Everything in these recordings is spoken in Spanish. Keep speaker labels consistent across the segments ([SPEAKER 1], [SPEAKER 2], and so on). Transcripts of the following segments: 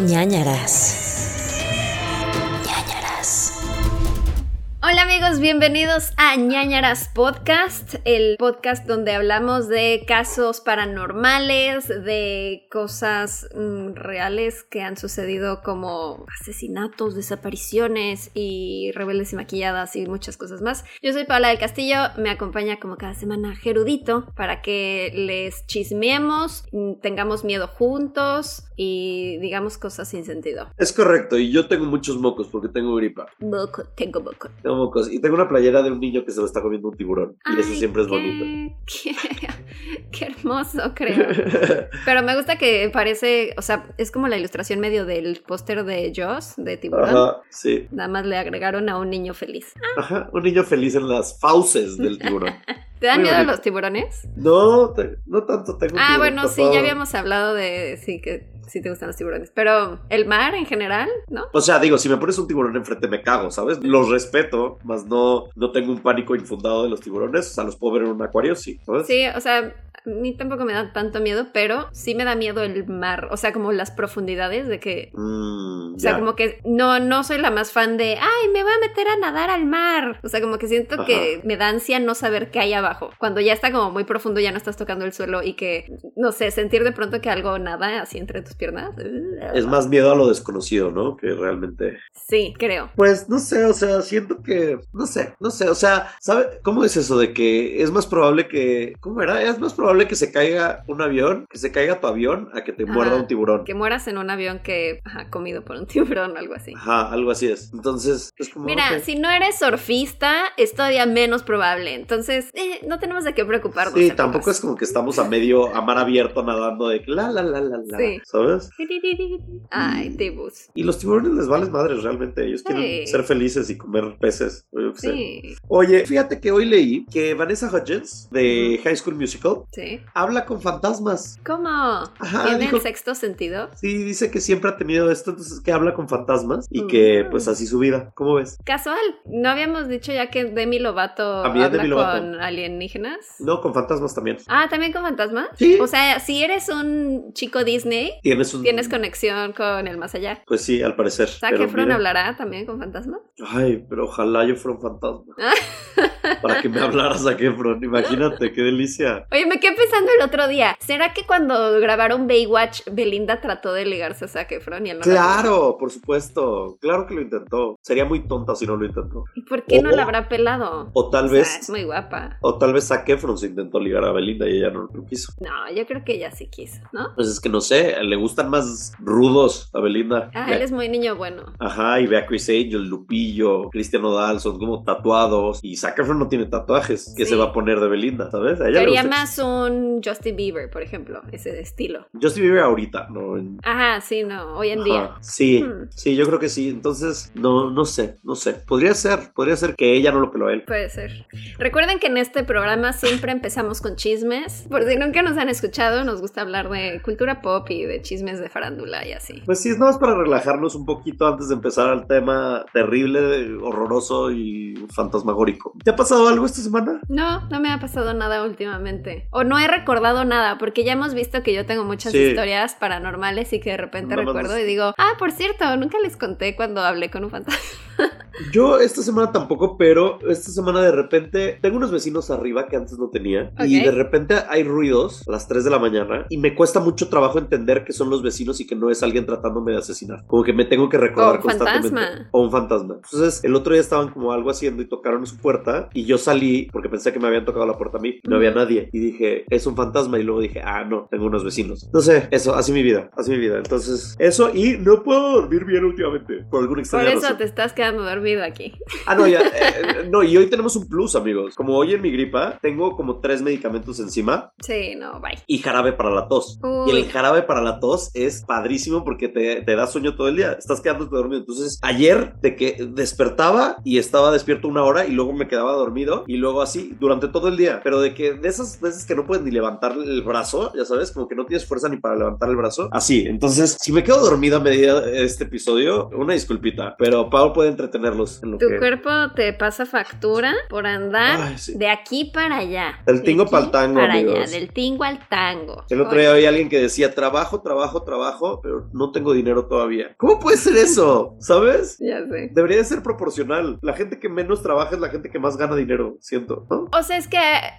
[SPEAKER 1] ñañaras.
[SPEAKER 2] Hola amigos, bienvenidos a ñañaras Podcast, el podcast donde hablamos de casos paranormales, de cosas mm, reales que han sucedido como asesinatos, desapariciones y rebeldes y maquilladas y muchas cosas más. Yo soy Paula del Castillo, me acompaña como cada semana Gerudito para que les chismeemos, mm, tengamos miedo juntos y digamos cosas sin sentido.
[SPEAKER 3] Es correcto, y yo tengo muchos mocos porque tengo gripa.
[SPEAKER 2] Moco, tengo moco.
[SPEAKER 3] Mocos. Y tengo una playera de un niño que se lo está comiendo un tiburón. y eso siempre es
[SPEAKER 2] qué-
[SPEAKER 3] bonito.
[SPEAKER 2] Qué, qué hermoso, creo. Pero me gusta que parece, o sea, es como la ilustración medio del póster de Joss, de tiburón.
[SPEAKER 3] Ajá, sí.
[SPEAKER 2] Nada más le agregaron a un niño feliz.
[SPEAKER 3] Ajá, un niño feliz en las fauces del tiburón.
[SPEAKER 2] ¿Te dan
[SPEAKER 3] Muy
[SPEAKER 2] miedo
[SPEAKER 3] bonito.
[SPEAKER 2] los tiburones?
[SPEAKER 3] No, te- no tanto tengo
[SPEAKER 2] Ah, bueno, sí, ya habíamos hablado de sí que sí te gustan los tiburones. Pero el mar en general, ¿no?
[SPEAKER 3] O sea, digo, si me pones un tiburón enfrente me cago, ¿sabes? Los respeto, más no, no tengo un pánico infundado de los tiburones. O sea, los puedo ver en un acuario, sí, ¿sabes?
[SPEAKER 2] Sí, o sea, a mí tampoco me da tanto miedo, pero sí me da miedo el mar. O sea, como las profundidades de que
[SPEAKER 3] Mm,
[SPEAKER 2] O sea, como que no, no soy la más fan de, ay, me voy a meter a nadar al mar. O sea, como que siento
[SPEAKER 3] Ajá.
[SPEAKER 2] que me da ansia no saber qué hay abajo. Cuando ya está como muy profundo, ya no estás tocando el suelo y que, no sé, sentir de pronto que algo nada así entre tus piernas.
[SPEAKER 3] Es más miedo a lo desconocido, ¿no? Que realmente.
[SPEAKER 2] Sí, creo.
[SPEAKER 3] Pues no sé, o sea, siento que. No sé, no sé, o sea, ¿sabe cómo es eso de que es más probable que. ¿Cómo era? Es más probable que se caiga un avión, que se caiga tu avión, a que te muerda
[SPEAKER 2] Ajá.
[SPEAKER 3] un tiburón.
[SPEAKER 2] Que mueras en un avión que ha comido por un tiburón o algo así.
[SPEAKER 3] Ajá, algo así es. Entonces, es como.
[SPEAKER 2] Mira, si no eres surfista, es todavía menos probable. Entonces, eh, no tenemos de qué preocuparnos.
[SPEAKER 3] Sí, tampoco es como que estamos a medio, a mar abierto nadando de la la la la la,
[SPEAKER 2] Sí.
[SPEAKER 3] ¿sabes?
[SPEAKER 2] Ay, tibus.
[SPEAKER 3] Y los tiburones les valen madres realmente, ellos quieren ser felices y comer peces, o yo qué sé.
[SPEAKER 2] Sí,
[SPEAKER 3] Oye, fíjate que hoy leí que Vanessa Hudgens de High School Musical
[SPEAKER 2] sí.
[SPEAKER 3] habla con fantasmas.
[SPEAKER 2] ¿Cómo?
[SPEAKER 3] Ajá,
[SPEAKER 2] ¿Tiene
[SPEAKER 3] dijo-
[SPEAKER 2] el sexto sentido?
[SPEAKER 3] Sí, dice que siempre ha tenido esto, entonces que habla con fantasmas y que
[SPEAKER 2] Mm.
[SPEAKER 3] pues así su vida. ¿Cómo ves?
[SPEAKER 2] Casual. ¿No habíamos dicho ya que Demi Lovato
[SPEAKER 3] También
[SPEAKER 2] habla
[SPEAKER 3] Demi Lovato.
[SPEAKER 2] con alienígenas?
[SPEAKER 3] No, con fantasmas también.
[SPEAKER 2] Ah, ¿también con fantasmas?
[SPEAKER 3] Sí.
[SPEAKER 2] O sea, si eres un chico Disney,
[SPEAKER 3] Tienes un...
[SPEAKER 2] tienes conexión con el más allá.
[SPEAKER 3] Pues sí, al parecer.
[SPEAKER 2] ¿Zac
[SPEAKER 3] pero
[SPEAKER 2] Efron
[SPEAKER 3] mira.
[SPEAKER 2] hablará también con fantasmas?
[SPEAKER 3] Ay, pero ojalá yo fuera un fantasma. Para que me hablaras Zac Efron. Imagínate, qué delicia.
[SPEAKER 2] Oye, me quedé pensando el otro día. ¿Será que cuando grabaron Baywatch, Belinda trató de ligarse a Zac Efron y él no la
[SPEAKER 3] Claro, por supuesto. Claro que lo intentó. Sería muy tonta si no lo intentó.
[SPEAKER 2] ¿Y por qué no la habrá pelado?
[SPEAKER 3] O tal
[SPEAKER 2] O sea,
[SPEAKER 3] vez...
[SPEAKER 2] es muy guapa.
[SPEAKER 3] O tal vez Zac Efron se intentó ligar a Belinda y ella no lo quiso.
[SPEAKER 2] No, yo creo que ella sí quiso, ¿no?
[SPEAKER 3] Pues es que no sé, le gustan más rudos a Belinda.
[SPEAKER 2] Ah, él es muy niño bueno.
[SPEAKER 3] Ajá, y ve a Chris Angel, Lupillo, Cristiano Dal, son como tatuados. Y Zac Efron no tiene tatuajes. ¿Qué
[SPEAKER 2] Sí.
[SPEAKER 3] se va a poner de Belinda, sabes? A ella le
[SPEAKER 2] Sería
[SPEAKER 3] gusta-
[SPEAKER 2] más un Justin Bieber, por ejemplo, ese estilo.
[SPEAKER 3] Justin Bieber ahorita, ¿no?
[SPEAKER 2] Ajá, sí, no, hoy en
[SPEAKER 3] Ajá,
[SPEAKER 2] día.
[SPEAKER 3] Sí,
[SPEAKER 2] Hmm.
[SPEAKER 3] sí, yo creo que sí. Entonces, no, no sé, no sé. Podría ser, podría ser que ella no lo peló a él.
[SPEAKER 2] Puede ser. Recuerden que en este programa siempre empezamos con chismes. Por si nunca nos han escuchado, nos gusta hablar de cultura pop y de chismes de farándula y así.
[SPEAKER 3] Pues sí, es nada más para relajarnos un poquito antes de empezar al tema terrible, horroroso y fantasmagórico. ¿Te ha pasado algo esta semana?
[SPEAKER 2] No, no me ha pasado nada últimamente. O no he recordado nada, porque ya hemos visto que yo tengo muchas
[SPEAKER 3] Sí.
[SPEAKER 2] historias paranormales y que de repente recuerdo y digo, ah, por cierto, nunca les conté cuando hablé con un fantasma.
[SPEAKER 3] Yo esta semana tampoco, pero esta semana de repente tengo unos vecinos arriba que antes no tenía y
[SPEAKER 2] Ok.
[SPEAKER 3] de repente hay ruidos a las 3 de la mañana y me cuesta mucho trabajo entender que son los vecinos y que no es alguien tratándome de asesinar. Como que me tengo que recordar
[SPEAKER 2] O un
[SPEAKER 3] constantemente.
[SPEAKER 2] fantasma.
[SPEAKER 3] O un fantasma. Entonces el otro día estaban como algo haciendo y tocaron su puerta y yo salí porque pensé que me habían tocado la puerta a mí. No había
[SPEAKER 2] Ujú.
[SPEAKER 3] nadie y dije, es un fantasma y luego dije, ah, no, tengo unos vecinos. No sé, eso, así mi vida, así mi vida. Entonces, eso y no puedo dormir bien últimamente por alguna
[SPEAKER 2] Por
[SPEAKER 3] extraña
[SPEAKER 2] eso
[SPEAKER 3] razón.
[SPEAKER 2] te estás quedando dormido aquí.
[SPEAKER 3] Ah, no, ya. eh, no, y hoy tenemos un plus, amigos. Como hoy en mi gripa, tengo como tres medicamentos encima
[SPEAKER 2] Sí, no, bye.
[SPEAKER 3] y jarabe para la tos.
[SPEAKER 2] Uy.
[SPEAKER 3] Y el jarabe para la tos es padrísimo porque te, te da sueño todo el día. Estás quedándote dormido. Entonces, ayer de que despertaba y estaba despierto una hora y luego me quedaba dormido y luego así durante todo el día. Pero de que de esas veces que no puedes ni levantar el brazo, ya sabes, como que no tienes fuerza ni para levantar el brazo. Así. Entonces, si me quedo dormido a medida de este episodio, una disculpita. Pero Pau puede entretenerlos limpiarlos. En lo
[SPEAKER 2] Tu
[SPEAKER 3] que...
[SPEAKER 2] cuerpo te pasa factura por andar
[SPEAKER 3] Ay, sí.
[SPEAKER 2] de aquí para allá.
[SPEAKER 3] Del
[SPEAKER 2] De
[SPEAKER 3] tingo
[SPEAKER 2] aquí
[SPEAKER 3] pa'l tango,
[SPEAKER 2] Para allá,
[SPEAKER 3] amigos.
[SPEAKER 2] del tingo al tango.
[SPEAKER 3] El otro día había alguien que decía, trabajo, trabajo, trabajo, pero no tengo dinero todavía. ¿Cómo puede ser eso? ¿Sabes?
[SPEAKER 2] Ya sé.
[SPEAKER 3] Debería de ser proporcional. La gente que menos trabaja es la gente que más gana dinero, siento, ¿no?
[SPEAKER 2] O sea, es que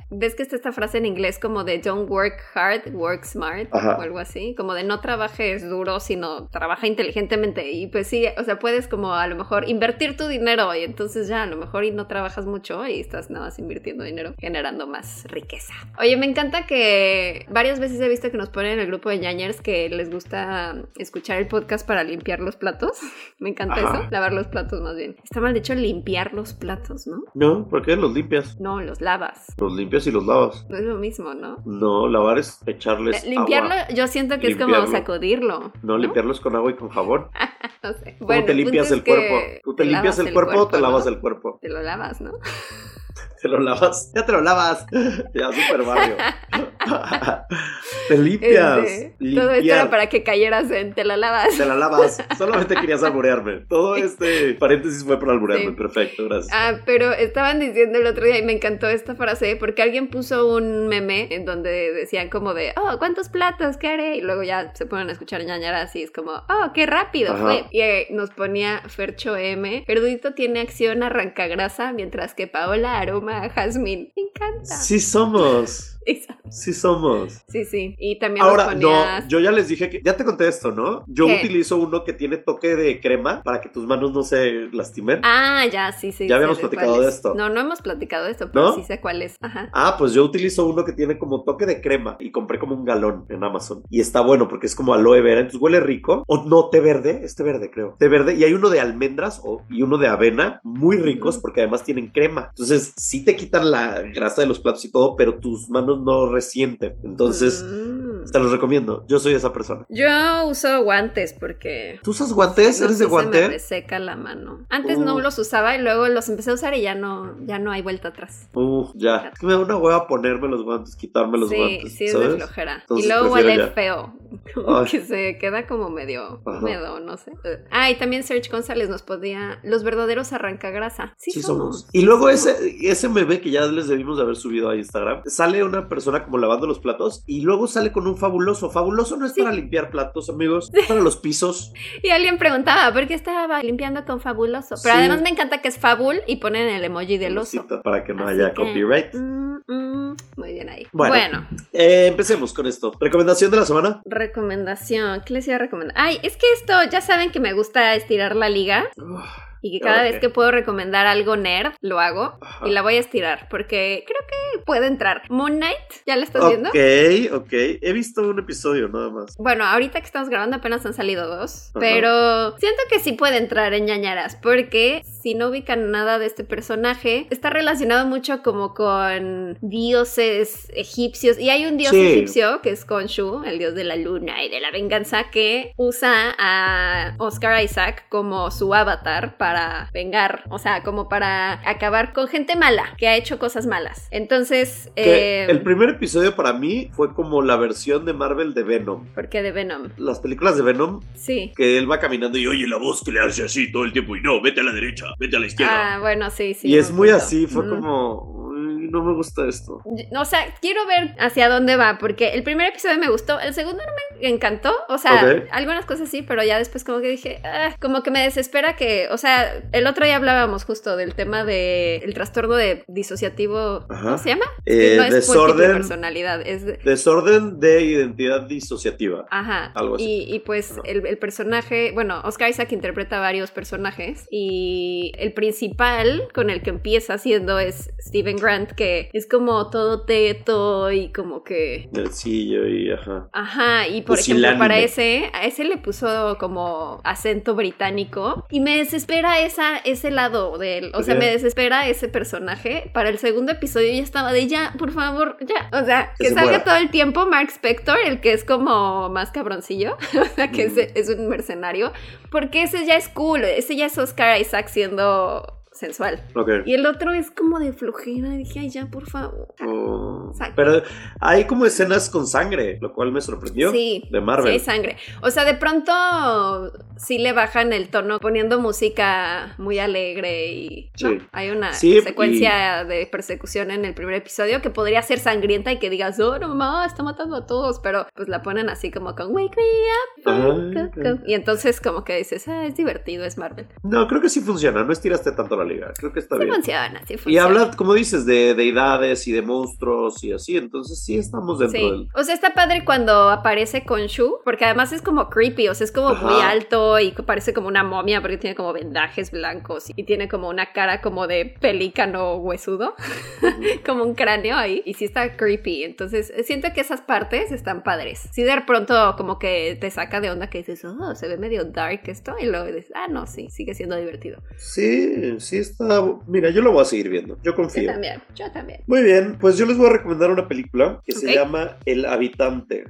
[SPEAKER 2] ves que está esta frase en inglés como de don't work hard, work smart
[SPEAKER 3] Ajá.
[SPEAKER 2] o algo así, como de no trabajes duro, sino trabaja inteligentemente y pues sí, o sea, puedes como a lo mejor invertir tu dinero y entonces ya a lo mejor y no trabajas mucho y estás nada más invirtiendo dinero, generando más riqueza. Oye, me encanta que varias veces he visto que nos ponen en el grupo de ñañers que les gusta escuchar el podcast para limpiar los platos. Me encanta
[SPEAKER 3] Ajá.
[SPEAKER 2] eso, lavar los platos más bien. Está mal dicho limpiar los platos, ¿no?
[SPEAKER 3] No, ¿por qué los limpias?
[SPEAKER 2] No, los lavas.
[SPEAKER 3] Los limpias y los lavas.
[SPEAKER 2] No es lo mismo, ¿no?
[SPEAKER 3] No, lavar es echarles
[SPEAKER 2] Limpiarlo,
[SPEAKER 3] agua.
[SPEAKER 2] yo siento que es como sacudirlo.
[SPEAKER 3] No, limpiarlos con agua y con jabón.
[SPEAKER 2] No sé.
[SPEAKER 3] ¿Cómo
[SPEAKER 2] Bueno,
[SPEAKER 3] te limpias el cuerpo? ¿Tú te, limpias el cuerpo, o te
[SPEAKER 2] ¿no?
[SPEAKER 3] lavas el cuerpo?
[SPEAKER 2] Te lo lavas, ¿no?
[SPEAKER 3] Te lo lavas. Ya te lo lavas. Ya, super barrio. te limpias.
[SPEAKER 2] Este, todo esto era para que cayeras en te lo lavas.
[SPEAKER 3] Te la lavas. Solamente querías alburearme. Todo este paréntesis fue para alburearme.
[SPEAKER 2] Sí.
[SPEAKER 3] Perfecto, gracias.
[SPEAKER 2] Ah, pero estaban diciendo el otro día y me encantó esta frase porque alguien puso un meme en donde decían como de, oh, ¿cuántos platos? ¿Qué haré? Y luego ya se ponen a escuchar ñañaras y es como, oh, qué rápido
[SPEAKER 3] Ajá.
[SPEAKER 2] fue. Y eh, nos ponía Fercho M. Erudito tiene acción arranca grasa, mientras que Paola aroma a jazmín. Me encanta.
[SPEAKER 3] Sí somos.
[SPEAKER 2] Exacto.
[SPEAKER 3] Sí somos.
[SPEAKER 2] Sí, sí. Y también
[SPEAKER 3] Ahora,
[SPEAKER 2] nos ponías...
[SPEAKER 3] no, yo ya les dije que, ya te conté esto, ¿no? Yo
[SPEAKER 2] ¿Qué?
[SPEAKER 3] utilizo uno que tiene toque de crema para que tus manos no se lastimen.
[SPEAKER 2] Ah, ya, sí, sí.
[SPEAKER 3] Ya habíamos platicado de
[SPEAKER 2] es.
[SPEAKER 3] esto.
[SPEAKER 2] No, no hemos platicado de esto, pero
[SPEAKER 3] ¿No?
[SPEAKER 2] sí sé cuál es. Ajá.
[SPEAKER 3] Ah, pues yo utilizo uno que tiene como toque de crema y compré como un galón en Amazon. Y está bueno porque es como aloe vera, entonces huele rico. O no, té verde, este verde creo. Té verde y hay uno de almendras o, y uno de avena, muy ricos porque además tienen crema. Entonces sí te quitan la grasa de los platos y todo, pero tus manos no resienten. Entonces,
[SPEAKER 2] Mm.
[SPEAKER 3] Te los recomiendo. Yo soy esa persona.
[SPEAKER 2] Yo uso guantes porque...
[SPEAKER 3] ¿Tú usas guantes? ¿Eres de
[SPEAKER 2] sé, Se me
[SPEAKER 3] guante?
[SPEAKER 2] reseca la mano. Antes no
[SPEAKER 3] Uh.
[SPEAKER 2] los usaba y luego los empecé a usar y ya no, ya no hay vuelta atrás.
[SPEAKER 3] Uf, ya. Es que me da una hueva ponerme los guantes, quitarme los
[SPEAKER 2] sí,
[SPEAKER 3] guantes.
[SPEAKER 2] sí es
[SPEAKER 3] ¿sabes?
[SPEAKER 2] de flojera.
[SPEAKER 3] Entonces
[SPEAKER 2] y luego huele
[SPEAKER 3] ya.
[SPEAKER 2] feo. Como que se queda como medio húmedo, no sé. Ah, y también Serge González nos podía... Los verdaderos arrancagrasa. Sí,
[SPEAKER 3] Sí,
[SPEAKER 2] somos.
[SPEAKER 3] somos. Y luego ese, ese meme que ya les debimos de haber subido a Instagram, sale una persona como lavando los platos y luego sale con un fabuloso. Fabuloso no es
[SPEAKER 2] Sí.
[SPEAKER 3] para limpiar platos, amigos, es para los pisos.
[SPEAKER 2] Y alguien preguntaba, ¿por qué estaba limpiando con fabuloso? Pero
[SPEAKER 3] Sí.
[SPEAKER 2] además me encanta que es fabul y ponen el emoji del oso.
[SPEAKER 3] Para que no
[SPEAKER 2] Así
[SPEAKER 3] haya
[SPEAKER 2] que,
[SPEAKER 3] copyright.
[SPEAKER 2] mm, mm, muy bien ahí.
[SPEAKER 3] Bueno.
[SPEAKER 2] Bueno,
[SPEAKER 3] Eh, empecemos con esto. Recomendación de la semana.
[SPEAKER 2] recomendación. ¿Qué les iba a recomendar? Ay, es que esto, ya saben que me gusta estirar la liga
[SPEAKER 3] Uf,
[SPEAKER 2] y que cada vez que puedo recomendar algo nerd, lo hago
[SPEAKER 3] Ajá.
[SPEAKER 2] y la voy a estirar porque creo que puede entrar. Moon Knight, ¿ya la estás viendo?
[SPEAKER 3] Ok, ok. He visto un episodio nada más.
[SPEAKER 2] Bueno, ahorita que estamos grabando apenas han salido dos,
[SPEAKER 3] Ajá.
[SPEAKER 2] pero siento que sí puede entrar en ñañaras, porque si no ubican nada de este personaje, está relacionado mucho como con dioses egipcios, y hay un dios
[SPEAKER 3] Sí.
[SPEAKER 2] egipcio que es Khonshu, el dios de la luna y de la venganza, que usa a Oscar Isaac como su avatar para vengar, o sea, como para acabar con gente mala, que ha hecho cosas malas. Entonces, eh,
[SPEAKER 3] el primer episodio para mí fue como la versión de Marvel de Venom.
[SPEAKER 2] ¿por qué de Venom?
[SPEAKER 3] Las películas de Venom,
[SPEAKER 2] Sí.
[SPEAKER 3] que él va caminando y oye la voz que le hace así todo el tiempo y no, vete a la derecha, vete a la izquierda.
[SPEAKER 2] Ah, bueno, sí, sí.
[SPEAKER 3] y es muy así, fue
[SPEAKER 2] Mm.
[SPEAKER 3] como, "Uy, no me gusta esto.
[SPEAKER 2] O sea, quiero ver hacia dónde va, porque el primer episodio me gustó, el segundo no me encantó, o sea, algunas cosas sí, pero ya después como que dije, "Ah", como que me desespera que, o sea, el otro día hablábamos justo del tema de el trastorno de disociativo,
[SPEAKER 3] Ajá.
[SPEAKER 2] ¿cómo se llama?
[SPEAKER 3] Eh,
[SPEAKER 2] no es
[SPEAKER 3] desorden,
[SPEAKER 2] personalidad, es de-
[SPEAKER 3] desorden de identidad disociativa.
[SPEAKER 2] Ajá.
[SPEAKER 3] Algo así.
[SPEAKER 2] Y, y pues
[SPEAKER 3] Ajá.
[SPEAKER 2] el, el personaje, bueno, Oscar Isaac interpreta varios personajes y el principal con el que empieza siendo es Steven Grant, que es como todo teto y como que...
[SPEAKER 3] Nercillo y ajá.
[SPEAKER 2] Ajá, y por ejemplo,
[SPEAKER 3] Pusilánime.
[SPEAKER 2] para ese, a ese le puso como acento británico y me desespera esa, ese lado de él, o sea, me desespera ese personaje. Para el segundo episodio ya estaba de ya, por favor, ya, o sea,
[SPEAKER 3] Que
[SPEAKER 2] que
[SPEAKER 3] se
[SPEAKER 2] salga
[SPEAKER 3] muera.
[SPEAKER 2] todo el tiempo Mark Spector, el que es como más cabroncillo, o sea, que
[SPEAKER 3] Mm.
[SPEAKER 2] ese es un mercenario, porque ese ya es cool, ese ya es Oscar Isaac siendo sensual.
[SPEAKER 3] Ok.
[SPEAKER 2] Y el otro es como de flojera. Y dije, ay, ya, por favor.
[SPEAKER 3] Oh. Pero hay como escenas con sangre, lo cual me sorprendió.
[SPEAKER 2] Sí,
[SPEAKER 3] De
[SPEAKER 2] sí
[SPEAKER 3] Marvel.
[SPEAKER 2] hay sangre. O sea, de pronto sí le bajan el tono poniendo música muy alegre y
[SPEAKER 3] Sí.
[SPEAKER 2] ¿no? hay una
[SPEAKER 3] Sí,
[SPEAKER 2] secuencia de persecución en el primer episodio que podría ser sangrienta y que digas, oh, no, mamá, está matando a todos, pero pues la ponen así como con Wake me up. Wake up". Y entonces como que dices, ah, es divertido, es Marvel.
[SPEAKER 3] No, creo que sí funciona. No estiraste tanto la liga. Creo que está
[SPEAKER 2] Sí
[SPEAKER 3] bien.
[SPEAKER 2] funciona, sí
[SPEAKER 3] Y
[SPEAKER 2] funciona.
[SPEAKER 3] habla, como dices, de deidades y de monstruos y así. Entonces sí estamos dentro
[SPEAKER 2] Sí.
[SPEAKER 3] del.
[SPEAKER 2] O sea, está padre cuando aparece con Shu, porque además es como creepy, o sea, es como
[SPEAKER 3] Ajá.
[SPEAKER 2] muy alto y parece como una momia porque tiene como vendajes blancos y tiene como una cara como de pelícano huesudo, como un cráneo ahí, y sí está creepy. Entonces, siento que esas partes están padres. Sí, de pronto como que te saca de onda que dices, oh, se ve medio dark esto, y luego dices, ah, no, sí, sigue siendo divertido.
[SPEAKER 3] Sí, sí está. Mira, yo lo voy a seguir viendo. Yo
[SPEAKER 2] Yo
[SPEAKER 3] confío.
[SPEAKER 2] también, yo también.
[SPEAKER 3] Muy bien, pues yo les voy a recomendar una película que se llama El Habitante.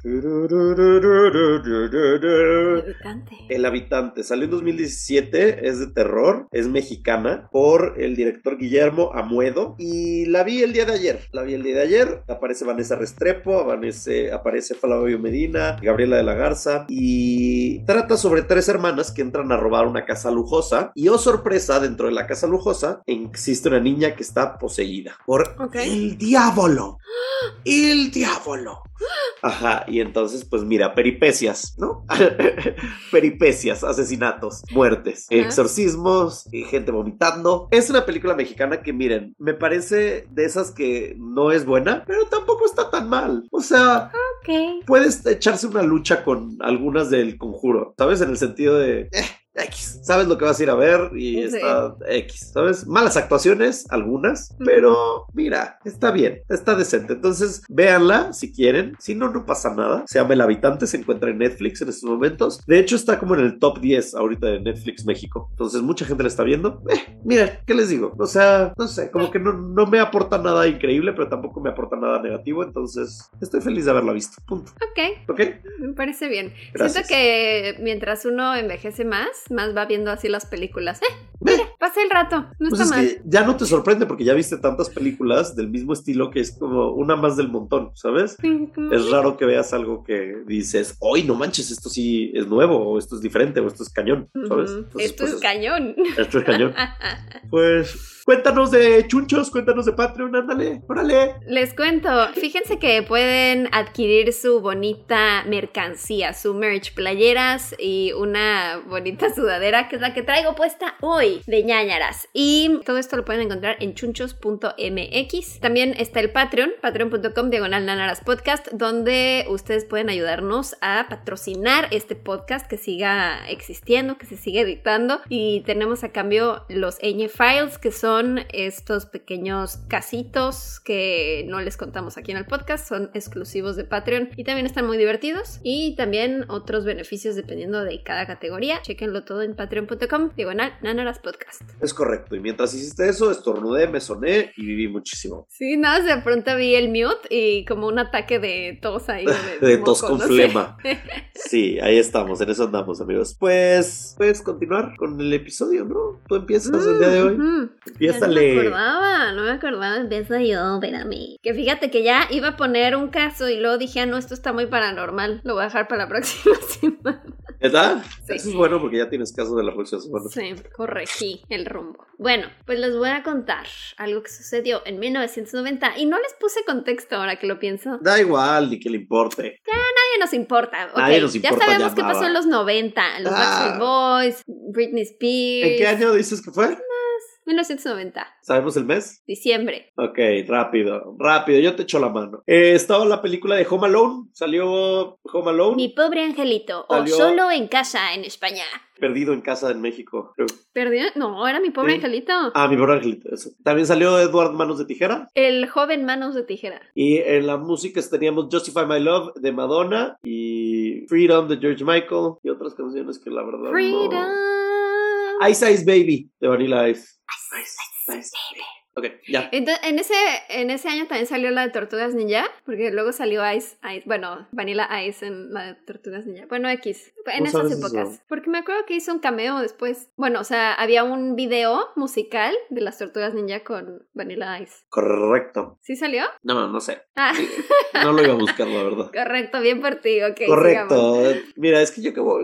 [SPEAKER 2] Habitante.
[SPEAKER 3] El Habitante salió en 2017, es de terror, es mexicana, por el director Guillermo Amuedo. Y la vi el día de ayer. La vi el día de ayer. Aparece Vanessa Restrepo, aparece, aparece Flavio Medina, Gabriela de la Garza. Y trata sobre tres hermanas que entran a robar una casa lujosa. Y oh sorpresa, dentro de la casa lujosa existe una niña que está poseída por el diablo. El diablo. Ajá, y entonces, pues mira, peripecias, ¿no? peripecias, asesinatos, muertes, exorcismos, y gente vomitando. Es una película mexicana que, miren, me parece de esas que no es buena, pero tampoco está tan mal. O sea,
[SPEAKER 2] Ok.
[SPEAKER 3] puedes echarse una lucha con algunas del conjuro, ¿sabes? En el sentido de... eh, X, sabes lo que vas a ir a ver y
[SPEAKER 2] Sí.
[SPEAKER 3] está X, ¿sabes? Malas actuaciones, algunas, pero mira, está bien, está decente. Entonces, véanla si quieren. Si no, no pasa nada. Se llama El Habitante, se encuentra en Netflix en estos momentos. De hecho, está como en el top 10 ahorita de Netflix México. Entonces, mucha gente la está viendo. Eh, mira, ¿qué les digo? O sea, no sé, como que no, no me aporta nada increíble, pero tampoco me aporta nada negativo. Entonces, estoy feliz de haberla visto. Punto.
[SPEAKER 2] Ok.
[SPEAKER 3] ¿Ok?
[SPEAKER 2] Me parece bien.
[SPEAKER 3] Gracias.
[SPEAKER 2] Siento que mientras uno envejece más, más va viendo así las películas. Eh,
[SPEAKER 3] Ve.
[SPEAKER 2] pasa el rato, no
[SPEAKER 3] Pues
[SPEAKER 2] está
[SPEAKER 3] es
[SPEAKER 2] mal.
[SPEAKER 3] que ya no te sorprende porque ya viste tantas películas del mismo estilo que es como una más del montón, ¿sabes?
[SPEAKER 2] Sí, como-
[SPEAKER 3] Es raro que veas algo que dices, hoy no manches, esto sí es nuevo, o esto es diferente, o esto es cañón, ¿sabes? Entonces,
[SPEAKER 2] Esto
[SPEAKER 3] pues,
[SPEAKER 2] es cañón.
[SPEAKER 3] esto es cañón. Pues cuéntanos de chunchos, cuéntanos de Patreon, ándale, órale.
[SPEAKER 2] Les cuento, fíjense que pueden adquirir su bonita mercancía, su merch, playeras y una bonita sudadera que es la que traigo puesta hoy de ñañaras. Y todo esto lo pueden encontrar en chunchos.mx. También está el Patreon, patreon.com diagonal nanaras podcast, donde ustedes pueden ayudarnos a patrocinar este podcast que siga existiendo, que se siga editando. Y tenemos a cambio los Ñ Files, que son estos pequeños casitos que no les contamos aquí en el podcast, son exclusivos de Patreon y también están muy divertidos. Y también otros beneficios dependiendo de cada categoría. Chequenlo todo en patreon.com diagonal nanaras podcast.
[SPEAKER 3] Es correcto, y mientras hiciste eso, estornudé, me soné y viví muchísimo.
[SPEAKER 2] Sí, nada, de pronto vi el mute y como un ataque de tos ahí. De,
[SPEAKER 3] tos con
[SPEAKER 2] no sé.
[SPEAKER 3] flema. Sí, ahí estamos, en eso andamos, amigos. Pues, puedes continuar con el episodio, ¿no? Tú empiezas el día de hoy.
[SPEAKER 2] Ya No me acordaba, no me acordaba, empiezo yo, espérame. Que fíjate que ya iba a poner un caso y luego dije, ah, no, esto está muy paranormal, lo voy a dejar para la próxima semana.
[SPEAKER 3] ¿Verdad?
[SPEAKER 2] Sí.
[SPEAKER 3] Eso es bueno porque ya tienes caso de la próxima semana.
[SPEAKER 2] Sí, corregí el rumbo. Bueno, pues les voy a contar algo que sucedió en 1990 y no les puse contexto ahora que lo pienso.
[SPEAKER 3] Da igual, ni que le importe.
[SPEAKER 2] Nadie nos importa.
[SPEAKER 3] Nadie nos importa,
[SPEAKER 2] ya sabemos
[SPEAKER 3] ya
[SPEAKER 2] qué pasó en los 90. Los
[SPEAKER 3] Ah.
[SPEAKER 2] Backstreet Boys, Britney Spears.
[SPEAKER 3] ¿En qué año dices que fue?
[SPEAKER 2] 1990,
[SPEAKER 3] ¿Sabemos el mes?
[SPEAKER 2] diciembre.
[SPEAKER 3] Ok, rápido, rápido, yo te echo la mano. Eh, estaba la película de Home Alone, salió Home Alone,
[SPEAKER 2] Mi pobre angelito,
[SPEAKER 3] Salió-
[SPEAKER 2] o solo en casa en España.
[SPEAKER 3] perdido en casa en México. creo.
[SPEAKER 2] ¿Perdió? No, era mi pobre angelito.
[SPEAKER 3] Ah, mi pobre angelito, eso. También salió Edward Manos de Tijera.
[SPEAKER 2] El joven manos de tijera.
[SPEAKER 3] Y en la música teníamos Justify My Love de Madonna y Freedom de George Michael y otras canciones que la verdad
[SPEAKER 2] Freedom.
[SPEAKER 3] no. Ice Ice Baby de Vanilla Ice. Ice, Ice, Ice. Ok, ya.
[SPEAKER 2] Entonces, en ese, en ese año también salió la de Tortugas Ninja, porque luego salió Ice, Ice, bueno, Vanilla Ice en la de Tortugas Ninja. Bueno, X, en
[SPEAKER 3] ¿Cómo
[SPEAKER 2] esas épocas.
[SPEAKER 3] eso?
[SPEAKER 2] Porque me acuerdo que hizo un cameo después. Bueno, o sea, había un video musical de las Tortugas Ninja con Vanilla Ice.
[SPEAKER 3] Correcto.
[SPEAKER 2] ¿Sí salió?
[SPEAKER 3] No, no sé.
[SPEAKER 2] Ah,
[SPEAKER 3] No lo iba a buscar, la verdad.
[SPEAKER 2] correcto, bien por ti, ok. sigamos.
[SPEAKER 3] Correcto. Mira, es que yo como...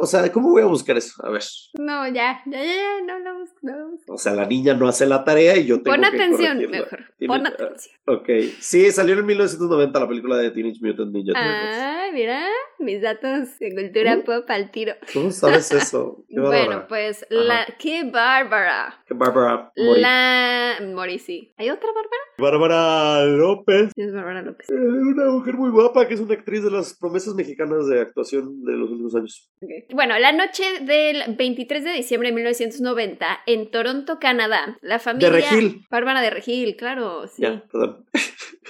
[SPEAKER 3] O sea, ¿cómo voy a buscar eso? A ver.
[SPEAKER 2] No, ya, ya, ya, ya, no lo busco, no lo busco.
[SPEAKER 3] O sea, la niña no hace la tarea y yo tengo
[SPEAKER 2] Pon atención, mejor. Pon atención.
[SPEAKER 3] Ok. Sí, salió en 1990 la película de Teenage Mutant Ninja Turtles.
[SPEAKER 2] Ah, mira, mis datos de cultura
[SPEAKER 3] Uh.
[SPEAKER 2] pop al tiro.
[SPEAKER 3] ¿Cómo sabes eso? Qué
[SPEAKER 2] Bueno, pues la qué bárbara.
[SPEAKER 3] Qué Bárbara Mori.
[SPEAKER 2] La Morisi. ¿Hay otra Bárbara?
[SPEAKER 3] Bárbara López.
[SPEAKER 2] Es Bárbara López.
[SPEAKER 3] Eh, Una mujer muy guapa que es una actriz de las promesas mexicanas de actuación de los últimos años.
[SPEAKER 2] Bueno, la noche del 23 de diciembre de 1990 en Toronto, Canadá, la familia
[SPEAKER 3] Regil.
[SPEAKER 2] Bárbara de Regil, claro, sí.
[SPEAKER 3] Ya, perdón.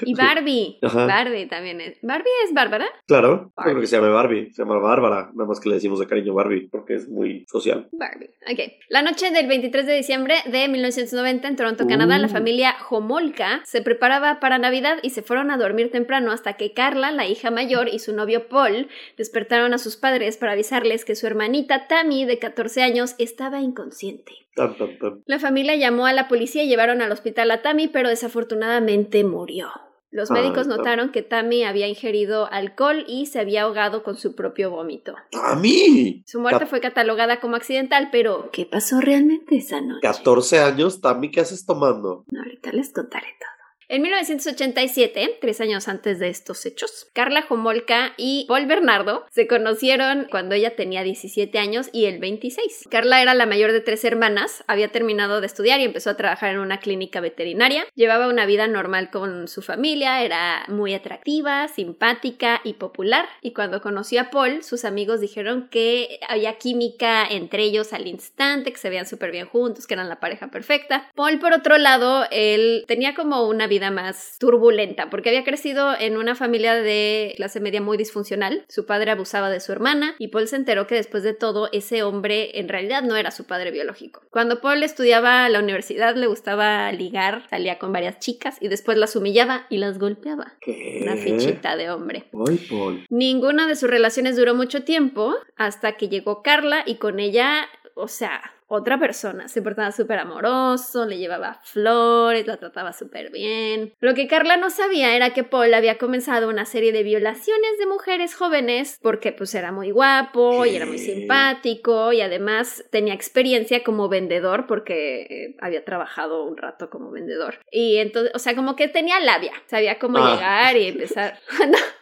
[SPEAKER 2] Y Barbie.
[SPEAKER 3] Ajá.
[SPEAKER 2] Barbie también es. ¿Barbie es Bárbara?
[SPEAKER 3] Claro, no
[SPEAKER 2] Barbie.
[SPEAKER 3] creo que se llame Barbie, se llama Bárbara, nada más que le decimos de cariño Barbie porque es muy social.
[SPEAKER 2] Barbie. Ok. La noche del 23 de diciembre de 1990 en Toronto, Canadá, la
[SPEAKER 3] Uh.
[SPEAKER 2] familia Homolka se preparaba para Navidad y se fueron a dormir temprano hasta que Carla, la hija mayor, y su novio Paul despertaron a sus padres para avisarles que su hermanita Tammy, de 14 años, estaba inconsciente.
[SPEAKER 3] Tan, tan, tan.
[SPEAKER 2] La familia llamó a la policía y llevaron al hospital a Tammy, pero desafortunadamente murió. Los
[SPEAKER 3] Ay,
[SPEAKER 2] médicos
[SPEAKER 3] Tammy.
[SPEAKER 2] notaron que Tammy había ingerido alcohol y se había ahogado con su propio vómito.
[SPEAKER 3] ¡A mí!
[SPEAKER 2] Su muerte fue catalogada como accidental, pero ¿qué pasó realmente esa noche?
[SPEAKER 3] 14 años, Tami, ¿qué haces tomando?
[SPEAKER 2] No, ahorita les contaré todo. En 1987, tres años antes de estos hechos, Carla Homolka y Paul Bernardo se conocieron cuando ella tenía 17 años y él 26. Carla era la mayor de tres hermanas, había terminado de estudiar y empezó a trabajar en una clínica veterinaria. Llevaba una vida normal con su familia, era muy atractiva, simpática y popular. Y cuando conoció a Paul, sus amigos dijeron que había química entre ellos al instante, que se veían súper bien juntos, que eran la pareja perfecta. Paul, por otro lado, él tenía como una vida más turbulenta, porque había crecido en una familia de clase media muy disfuncional. Su padre abusaba de su hermana y Paul se enteró que después de todo ese hombre en realidad no era su padre biológico. Cuando Paul estudiaba a la universidad le gustaba ligar, salía con varias chicas y después las humillaba y las golpeaba.
[SPEAKER 3] ¿Qué?
[SPEAKER 2] Una fichita de hombre.
[SPEAKER 3] Paul.
[SPEAKER 2] Ninguna de sus relaciones duró mucho tiempo hasta que llegó Carla y con ella, o sea, otra persona. Se portaba súper amoroso, le llevaba flores, la trataba súper bien. Lo que Carla no sabía era que Paul había comenzado una serie de violaciones de mujeres jóvenes porque pues era muy guapo y era muy simpático y además tenía experiencia como vendedor porque eh, había trabajado un rato como vendedor. Y entonces, o sea, como que tenía labia, sabía cómo
[SPEAKER 3] Ah.
[SPEAKER 2] llegar y empezar.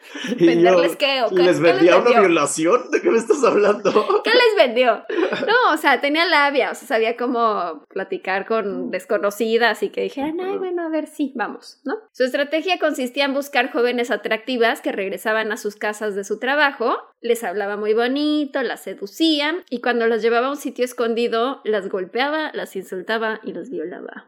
[SPEAKER 3] Y
[SPEAKER 2] ¿Venderles
[SPEAKER 3] yo,
[SPEAKER 2] qué? ¿O qué-
[SPEAKER 3] ¿Les
[SPEAKER 2] qué
[SPEAKER 3] vendía una violación? ¿De qué me estás hablando?
[SPEAKER 2] ¿Qué les vendió? No, o sea, tenía labia, o sea, sabía cómo platicar con desconocidas y que dijeran, ay, bueno, a ver, sí, vamos, ¿no? Su estrategia consistía en buscar jóvenes atractivas que regresaban a sus casas de su trabajo, les hablaba muy bonito, las seducía y cuando las llevaba a un sitio escondido, las golpeaba, las insultaba y las violaba.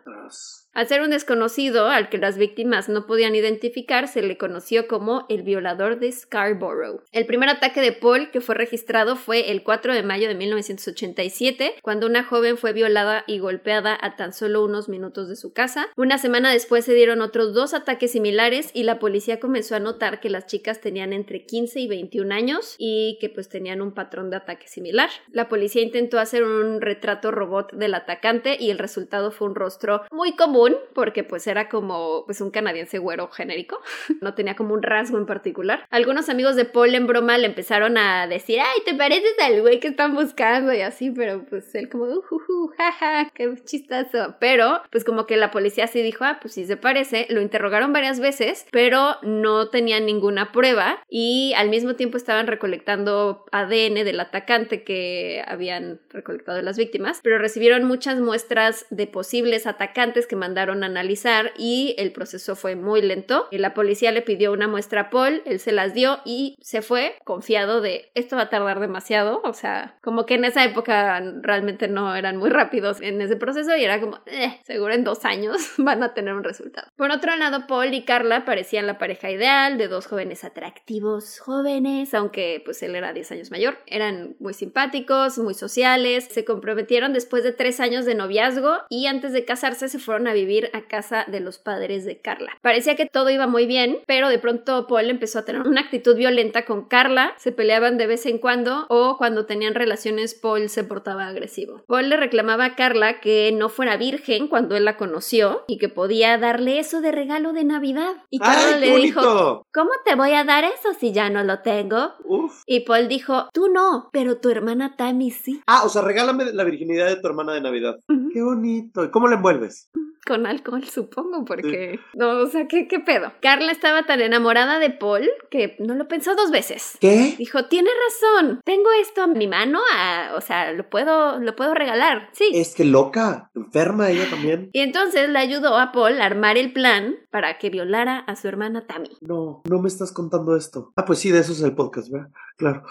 [SPEAKER 2] Al ser un desconocido al que las víctimas no podían identificar, se le conoció como el violador de Scarborough. El primer ataque de Paul que fue registrado fue el 4 de mayo de 1987, cuando una joven fue violada y golpeada a tan solo unos minutos de su casa. Una semana después se dieron otros dos ataques similares y la policía comenzó a notar que las chicas tenían entre 15 y 21 años y que pues tenían un patrón de ataque similar. La policía intentó hacer un retrato robot del atacante y el resultado fue un rostro muy común porque pues era como pues un canadiense güero genérico, no tenía como un rasgo en particular. Algunos amigos de Paul en broma le empezaron a decir, ay, te pareces al güey que están buscando y así, pero pues él como, ujuju, jaja, qué chistoso. Pero pues como que la policía sí dijo, ah, pues sí se parece, lo interrogaron varias veces, pero no tenían ninguna prueba y al mismo tiempo estaban recolectando ADN del atacante que habían recolectado las víctimas, pero recibieron muchas muestras de posibles atacantes que mandaron a analizar y el proceso fue muy lento. La policía le pidió una muestra a Paul, él se las dio y se fue confiado de esto va a tardar demasiado, o sea, como que en esa época realmente no eran muy rápidos en ese proceso y era como, eh, seguro en dos años van a tener un resultado. Por otro lado, Paul y Carla parecían la pareja ideal de dos jóvenes atractivos, jóvenes, aunque pues él era 10 años mayor. Eran muy simpáticos, muy sociales, se comprometieron después de tres años de noviazgo y antes de casarse se fueron a vivir a casa de los padres de Carla. Parecía que todo iba muy bien, pero de pronto Paul empezó a tener una actitud violenta con Carla, se peleaban de vez en cuando o cuando tenían relaciones Paul se portaba agresivo. Paul le reclamaba a Carla que no fuera virgen cuando él la conoció y que podía darle eso de regalo de Navidad. Y Carla
[SPEAKER 3] ¡Ay,
[SPEAKER 2] le dijo! ¿cómo te voy a dar eso si ya no lo tengo?
[SPEAKER 3] Uf.
[SPEAKER 2] Y Paul dijo, tú no, pero tu hermana Tammy sí.
[SPEAKER 3] Ah, o sea, regálame la virginidad de tu hermana de Navidad. Qué bonito. ¿Y cómo la envuelves?
[SPEAKER 2] Con alcohol, supongo, porque... No, o sea, ¿qué, ¿qué pedo? Carla estaba tan enamorada de Paul que no lo pensó dos veces.
[SPEAKER 3] ¿Qué?
[SPEAKER 2] Dijo, tienes razón, tengo esto a mi mano, a- o sea, lo puedo, lo puedo regalar, sí.
[SPEAKER 3] Es que loca. Enferma ella también.
[SPEAKER 2] Y entonces le ayudó a Paul a armar el plan para que violara a su hermana Tammy.
[SPEAKER 3] No, no me estás contando esto. Ah, pues sí, de eso es el podcast, ¿verdad? Claro.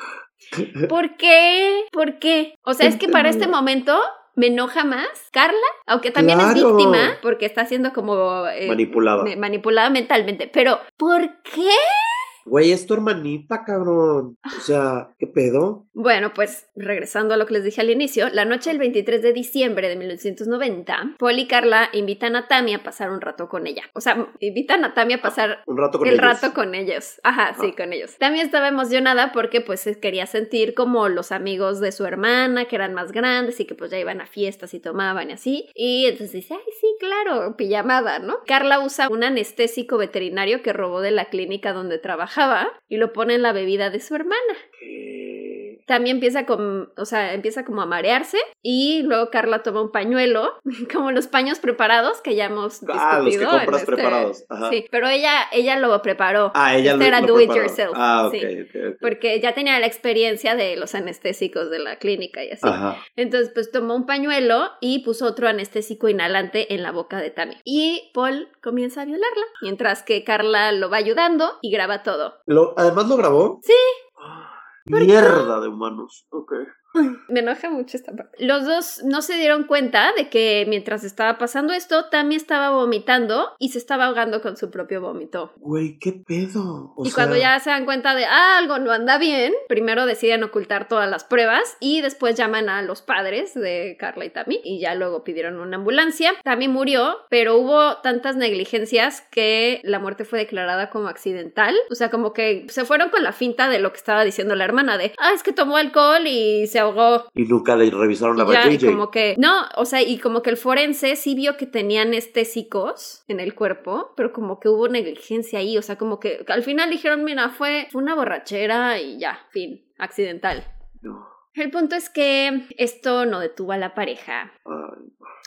[SPEAKER 2] ¿Por qué? ¿Por qué? O sea, es que para este momento me enoja más Carla, aunque también es víctima, porque está siendo como eh,
[SPEAKER 3] Manipulada.
[SPEAKER 2] manipulada mentalmente. Pero, ¿por qué?
[SPEAKER 3] Güey, es tu hermanita, cabrón. O sea, ¿qué pedo?
[SPEAKER 2] Bueno, pues regresando a lo que les dije al inicio, la noche del 23 de diciembre de 1990, Paul y Carla invitan a Tammy a pasar un rato con ella. O sea, invitan a Tammy a pasar
[SPEAKER 3] Un rato con
[SPEAKER 2] el
[SPEAKER 3] ellos.
[SPEAKER 2] rato con ellos. Ajá, sí,
[SPEAKER 3] Ajá.
[SPEAKER 2] con ellos. También estaba emocionada porque pues quería sentir como los amigos de su hermana, que eran más grandes y que pues ya iban a fiestas y tomaban y así. Y entonces dice, ay, sí, claro, pijamada, ¿no? Carla usa un anestésico veterinario que robó de la clínica donde trabajaba y lo pone en la bebida de su hermana. También empieza con, o sea, empieza como a marearse y luego Carla toma un pañuelo, como los paños preparados que ya hemos
[SPEAKER 3] Ah, los que
[SPEAKER 2] discutido
[SPEAKER 3] compras
[SPEAKER 2] este-
[SPEAKER 3] preparados. Ajá.
[SPEAKER 2] Sí, pero ella, ella lo preparó.
[SPEAKER 3] Ah, ella
[SPEAKER 2] Este
[SPEAKER 3] lo,
[SPEAKER 2] era
[SPEAKER 3] lo
[SPEAKER 2] do it
[SPEAKER 3] preparó.
[SPEAKER 2] yourself,
[SPEAKER 3] Ah, ok,
[SPEAKER 2] sí.
[SPEAKER 3] ok, ok.
[SPEAKER 2] Porque ya tenía la experiencia de los anestésicos de la clínica y así.
[SPEAKER 3] Ajá.
[SPEAKER 2] Entonces, pues tomó un pañuelo y puso otro anestésico inhalante en la boca de Tammy. Y Paul comienza a violarla, mientras que Carla lo va ayudando y graba todo.
[SPEAKER 3] Lo, Además lo grabó.
[SPEAKER 2] Sí.
[SPEAKER 3] Mierda de humanos. Ok.
[SPEAKER 2] Me enoja mucho esta parte. Los dos no se dieron cuenta de que mientras estaba pasando esto, Tammy estaba vomitando y se estaba ahogando con su propio vómito.
[SPEAKER 3] Güey, qué pedo. O
[SPEAKER 2] y
[SPEAKER 3] sea,
[SPEAKER 2] cuando ya se dan cuenta de ah, algo no anda bien, primero deciden ocultar todas las pruebas y después llaman a los padres de Carla y Tammy y ya luego pidieron una ambulancia. Tammy murió, pero hubo tantas negligencias que la muerte fue declarada como accidental. O sea, como que se fueron con la finta de lo que estaba diciendo la hermana de ah, es que tomó alcohol y se ahogó.
[SPEAKER 3] Y nunca le revisaron la
[SPEAKER 2] Ya, y como que, no, o sea, y como que el forense sí vio que tenían anestésicos en el cuerpo, pero como que hubo negligencia ahí, o sea, como que al final dijeron, mira, fue, fue una borrachera y ya, fin, accidental.
[SPEAKER 3] No.
[SPEAKER 2] El punto es que esto no detuvo a la pareja.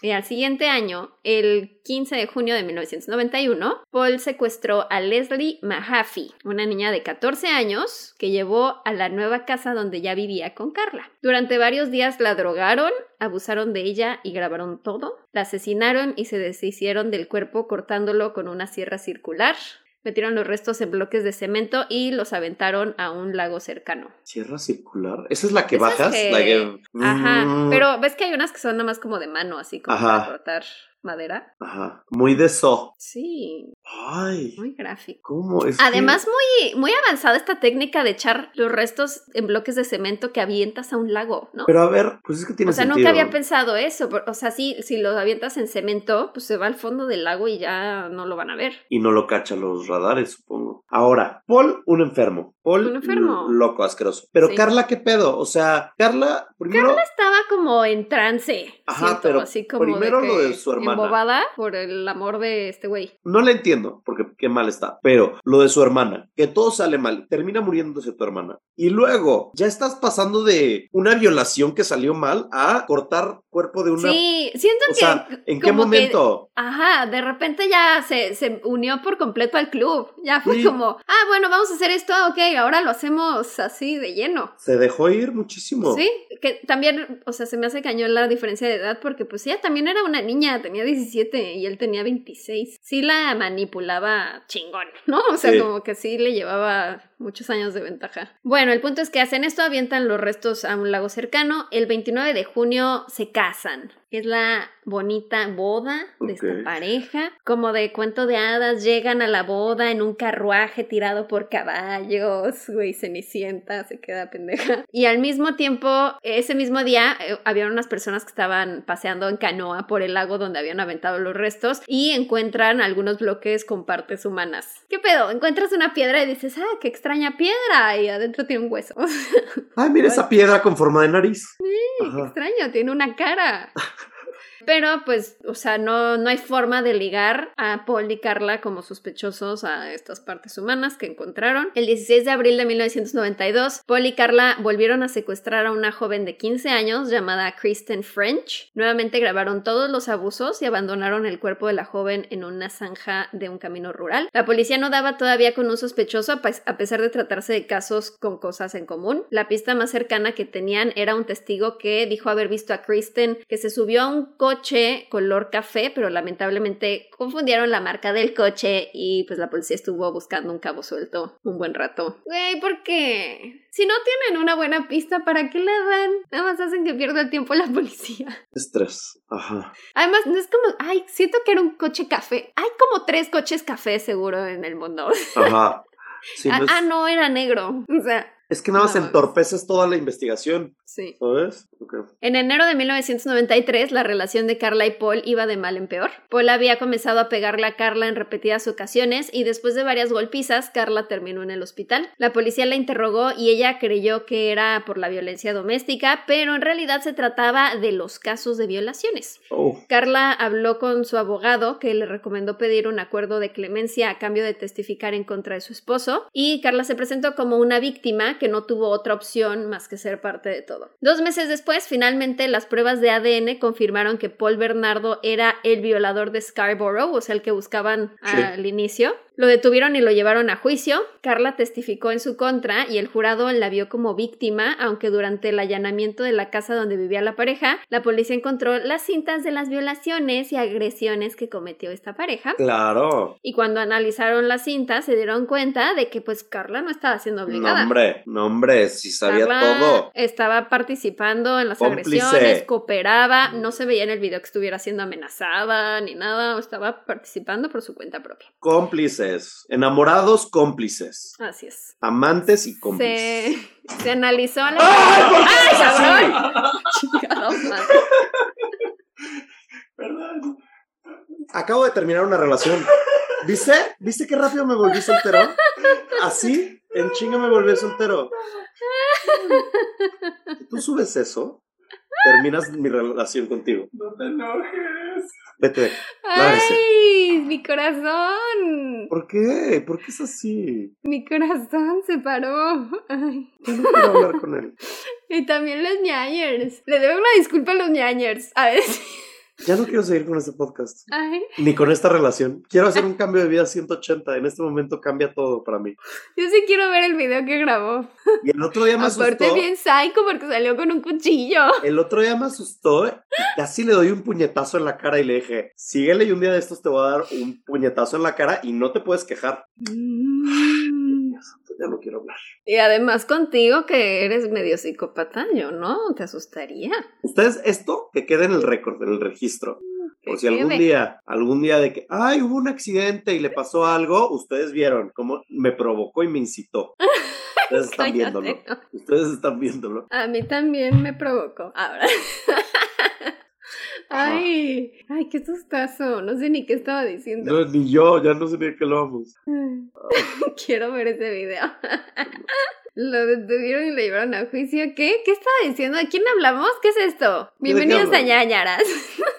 [SPEAKER 2] Y al siguiente año, el 15 de junio de 1991, Paul secuestró a Leslie Mahaffey, una niña de 14 años que llevó a la nueva casa donde ya vivía con Carla. Durante varios días la drogaron, abusaron de ella y grabaron todo. La asesinaron y se deshicieron del cuerpo cortándolo con una sierra circular. Metieron los restos en bloques de cemento y los aventaron a un lago cercano.
[SPEAKER 3] Sierra circular. Esa es la que bajas.
[SPEAKER 2] que-
[SPEAKER 3] La que...
[SPEAKER 2] Ajá,
[SPEAKER 3] Mm,
[SPEAKER 2] pero ves que hay unas que son nada más como de mano, así como
[SPEAKER 3] Ajá.
[SPEAKER 2] para cortar madera.
[SPEAKER 3] Ajá. Muy de so.
[SPEAKER 2] Sí,
[SPEAKER 3] Ay.
[SPEAKER 2] muy gráfico.
[SPEAKER 3] ¿Cómo? Es que-
[SPEAKER 2] Además, muy, muy avanzada esta técnica de echar los restos en bloques de cemento que avientas a un lago, ¿no?
[SPEAKER 3] Pero a ver, pues es que tiene
[SPEAKER 2] o sea,
[SPEAKER 3] sentido.
[SPEAKER 2] nunca había pensado eso. O sea, si, si lo avientas en cemento, pues se va al fondo del lago y ya no lo van a ver.
[SPEAKER 3] Y no lo cachan los radares, supongo. Ahora, Paul, un enfermo. Paul,
[SPEAKER 2] Un enfermo.
[SPEAKER 3] loco, asqueroso. Pero
[SPEAKER 2] Sí.
[SPEAKER 3] Carla, ¿qué pedo? O sea, Carla, primero.
[SPEAKER 2] Estaba como en trance.
[SPEAKER 3] Ajá,
[SPEAKER 2] siento,
[SPEAKER 3] pero
[SPEAKER 2] así como
[SPEAKER 3] primero
[SPEAKER 2] de
[SPEAKER 3] lo de su hermana.
[SPEAKER 2] Embobada por el amor de este güey.
[SPEAKER 3] No la entiendo, porque qué mal está. Pero lo de su hermana, que todo sale mal, termina muriéndose tu hermana. Y luego, ya estás pasando de una violación que salió mal a cortar cuerpo de una.
[SPEAKER 2] Sí, siento
[SPEAKER 3] o
[SPEAKER 2] que.
[SPEAKER 3] sea, ¿en qué
[SPEAKER 2] que-
[SPEAKER 3] momento?
[SPEAKER 2] Ajá, de repente ya se, se unió por completo al club. Ya fue
[SPEAKER 3] Sí.
[SPEAKER 2] como, ah, bueno, vamos a hacer esto, ok, ahora lo hacemos así de lleno.
[SPEAKER 3] Se dejó ir muchísimo.
[SPEAKER 2] Sí, que también, o sea, se me hace cañón la diferencia de edad porque pues ella también era una niña, tenía 17 y él tenía 26. Sí la manipulaba chingón, ¿no? O sea,
[SPEAKER 3] Sí.
[SPEAKER 2] como que sí le llevaba muchos años de ventaja. Bueno, el punto es que hacen esto, avientan los restos a un lago cercano. El 29 de junio se casan. Es la bonita boda de esta pareja. Como de cuento de hadas, llegan a la boda en un carruaje tirado por caballos. Güey, Cenicienta se queda pendeja. Y al mismo tiempo, ese mismo día, eh, había unas personas que estaban paseando en canoa por el lago donde habían aventado los restos y encuentran algunos bloques con partes humanas. ¿Qué pedo? Encuentras una piedra y dices, ah, qué extraña piedra. Y adentro tiene un hueso.
[SPEAKER 3] Ay, mira esa piedra con forma de nariz.
[SPEAKER 2] Qué extraño, tiene una cara. Pero pues, o sea, no, no hay forma de ligar a Paul y Carla como sospechosos a estas partes humanas que encontraron. El 16 de abril de 1992, Paul y Carla volvieron a secuestrar a una joven de 15 años llamada Kristen French. Nuevamente grabaron todos los abusos y abandonaron el cuerpo de la joven en una zanja de un camino rural. La policía no daba todavía con un sospechoso pues, a pesar de tratarse de casos con cosas en común. La pista más cercana que tenían era un testigo que dijo haber visto a Kristen que se subió a un coche color café, pero lamentablemente confundieron la marca del coche y pues la policía estuvo buscando un cabo suelto un buen rato. Güey, ¿por qué? Si no tienen una buena pista, ¿para qué la dan? Nada más hacen que pierda el tiempo la policía.
[SPEAKER 3] Estrés. Ajá.
[SPEAKER 2] Además, no es como, ay, siento que era un coche café. Hay como tres coches café seguro en el mundo.
[SPEAKER 3] Ajá. Sí,
[SPEAKER 2] ah,
[SPEAKER 3] no es,
[SPEAKER 2] ah, no, era negro. O sea,
[SPEAKER 3] es que nada más
[SPEAKER 2] no.
[SPEAKER 3] entorpeces toda la investigación,
[SPEAKER 2] sí.
[SPEAKER 3] ¿sabes? Ok.
[SPEAKER 2] En enero de 1993, la relación de Carla y Paul iba de mal en peor. Paul había comenzado a pegarle a Carla en repetidas ocasiones y después de varias golpizas, Carla terminó en el hospital. La policía la interrogó y ella creyó que era por la violencia doméstica, pero en realidad se trataba de los casos de violaciones.
[SPEAKER 3] Oh,
[SPEAKER 2] Carla habló con su abogado que le recomendó pedir un acuerdo de clemencia a cambio de testificar en contra de su esposo y Carla se presentó como una víctima que no tuvo otra opción más que ser parte de todo. Dos meses después, finalmente las pruebas de ADN confirmaron que Paul Bernardo era el violador de Scarborough, o sea, el que buscaban
[SPEAKER 3] Sí.
[SPEAKER 2] al inicio. Lo detuvieron y lo llevaron a juicio. Carla testificó en su contra y el jurado la vio como víctima, aunque durante el allanamiento de la casa donde vivía la pareja, la policía encontró las cintas de las violaciones y agresiones que cometió esta pareja.
[SPEAKER 3] claro.
[SPEAKER 2] Y cuando analizaron las cintas se dieron cuenta de que pues Carla no estaba siendo
[SPEAKER 3] No,
[SPEAKER 2] obligada.
[SPEAKER 3] hombre, no, hombre, si sabía todo.
[SPEAKER 2] Estaba participando en las
[SPEAKER 3] Cómplice.
[SPEAKER 2] agresiones, cooperaba, no se veía en el video que estuviera siendo amenazada ni nada, estaba participando por su cuenta propia.
[SPEAKER 3] Cómplices. Enamorados, cómplices.
[SPEAKER 2] Así es.
[SPEAKER 3] Amantes y cómplices.
[SPEAKER 2] se analizó la.
[SPEAKER 3] ¡Ay, por
[SPEAKER 2] ¡Ay, cabrón! Madre.
[SPEAKER 3] Perdón. Acabo de terminar una relación. ¿Viste? ¿Viste qué rápido me volví soltero? Así, en chinga me volví soltero. Si tú subes eso, terminas mi relación contigo.
[SPEAKER 1] No te enojes.
[SPEAKER 3] Vete.
[SPEAKER 2] ¡Ay! Mi corazón.
[SPEAKER 3] ¿Por qué? ¿Por qué es así?
[SPEAKER 2] Mi corazón se paró. Ay.
[SPEAKER 3] No quiero hablar con él.
[SPEAKER 2] Y también los ñañers. Le debo una disculpa a los ñañers. A ver.
[SPEAKER 3] Ya no quiero seguir con este podcast.
[SPEAKER 2] Ay.
[SPEAKER 3] Ni con esta relación. Quiero hacer un cambio de vida a 180. En este momento cambia todo para mí.
[SPEAKER 2] Yo sí quiero ver el video que grabó.
[SPEAKER 3] Y el otro día me
[SPEAKER 2] Aparte
[SPEAKER 3] asustó.
[SPEAKER 2] bien psycho porque salió con un cuchillo.
[SPEAKER 3] El otro día me asustó y casi le doy un puñetazo en la cara y le dije, síguele y un día de estos te voy a dar un puñetazo en la cara y no te puedes quejar.
[SPEAKER 2] Mm.
[SPEAKER 3] Ya no quiero hablar.
[SPEAKER 2] Y además contigo que eres medio psicópata, yo no, te asustaría.
[SPEAKER 3] Ustedes, esto que quede en el récord, en el registro. Por
[SPEAKER 2] Que
[SPEAKER 3] si algún día, algún día de que, ay, hubo un accidente y le pasó algo, ustedes vieron cómo me provocó y me incitó. Ustedes están viéndolo. Ustedes están viéndolo.
[SPEAKER 2] A mí también me provocó. Ahora. Ay, ay, qué sustazo. No sé ni qué estaba diciendo.
[SPEAKER 3] No, ni yo, ya no sé ni de qué lo vamos.
[SPEAKER 2] Quiero ver ese video. Lo detuvieron y lo llevaron a juicio. ¿Qué? ¿Qué estaba diciendo? ¿De quién hablamos? ¿Qué es esto?
[SPEAKER 3] ¿De qué
[SPEAKER 2] Bienvenidos a ñañaras.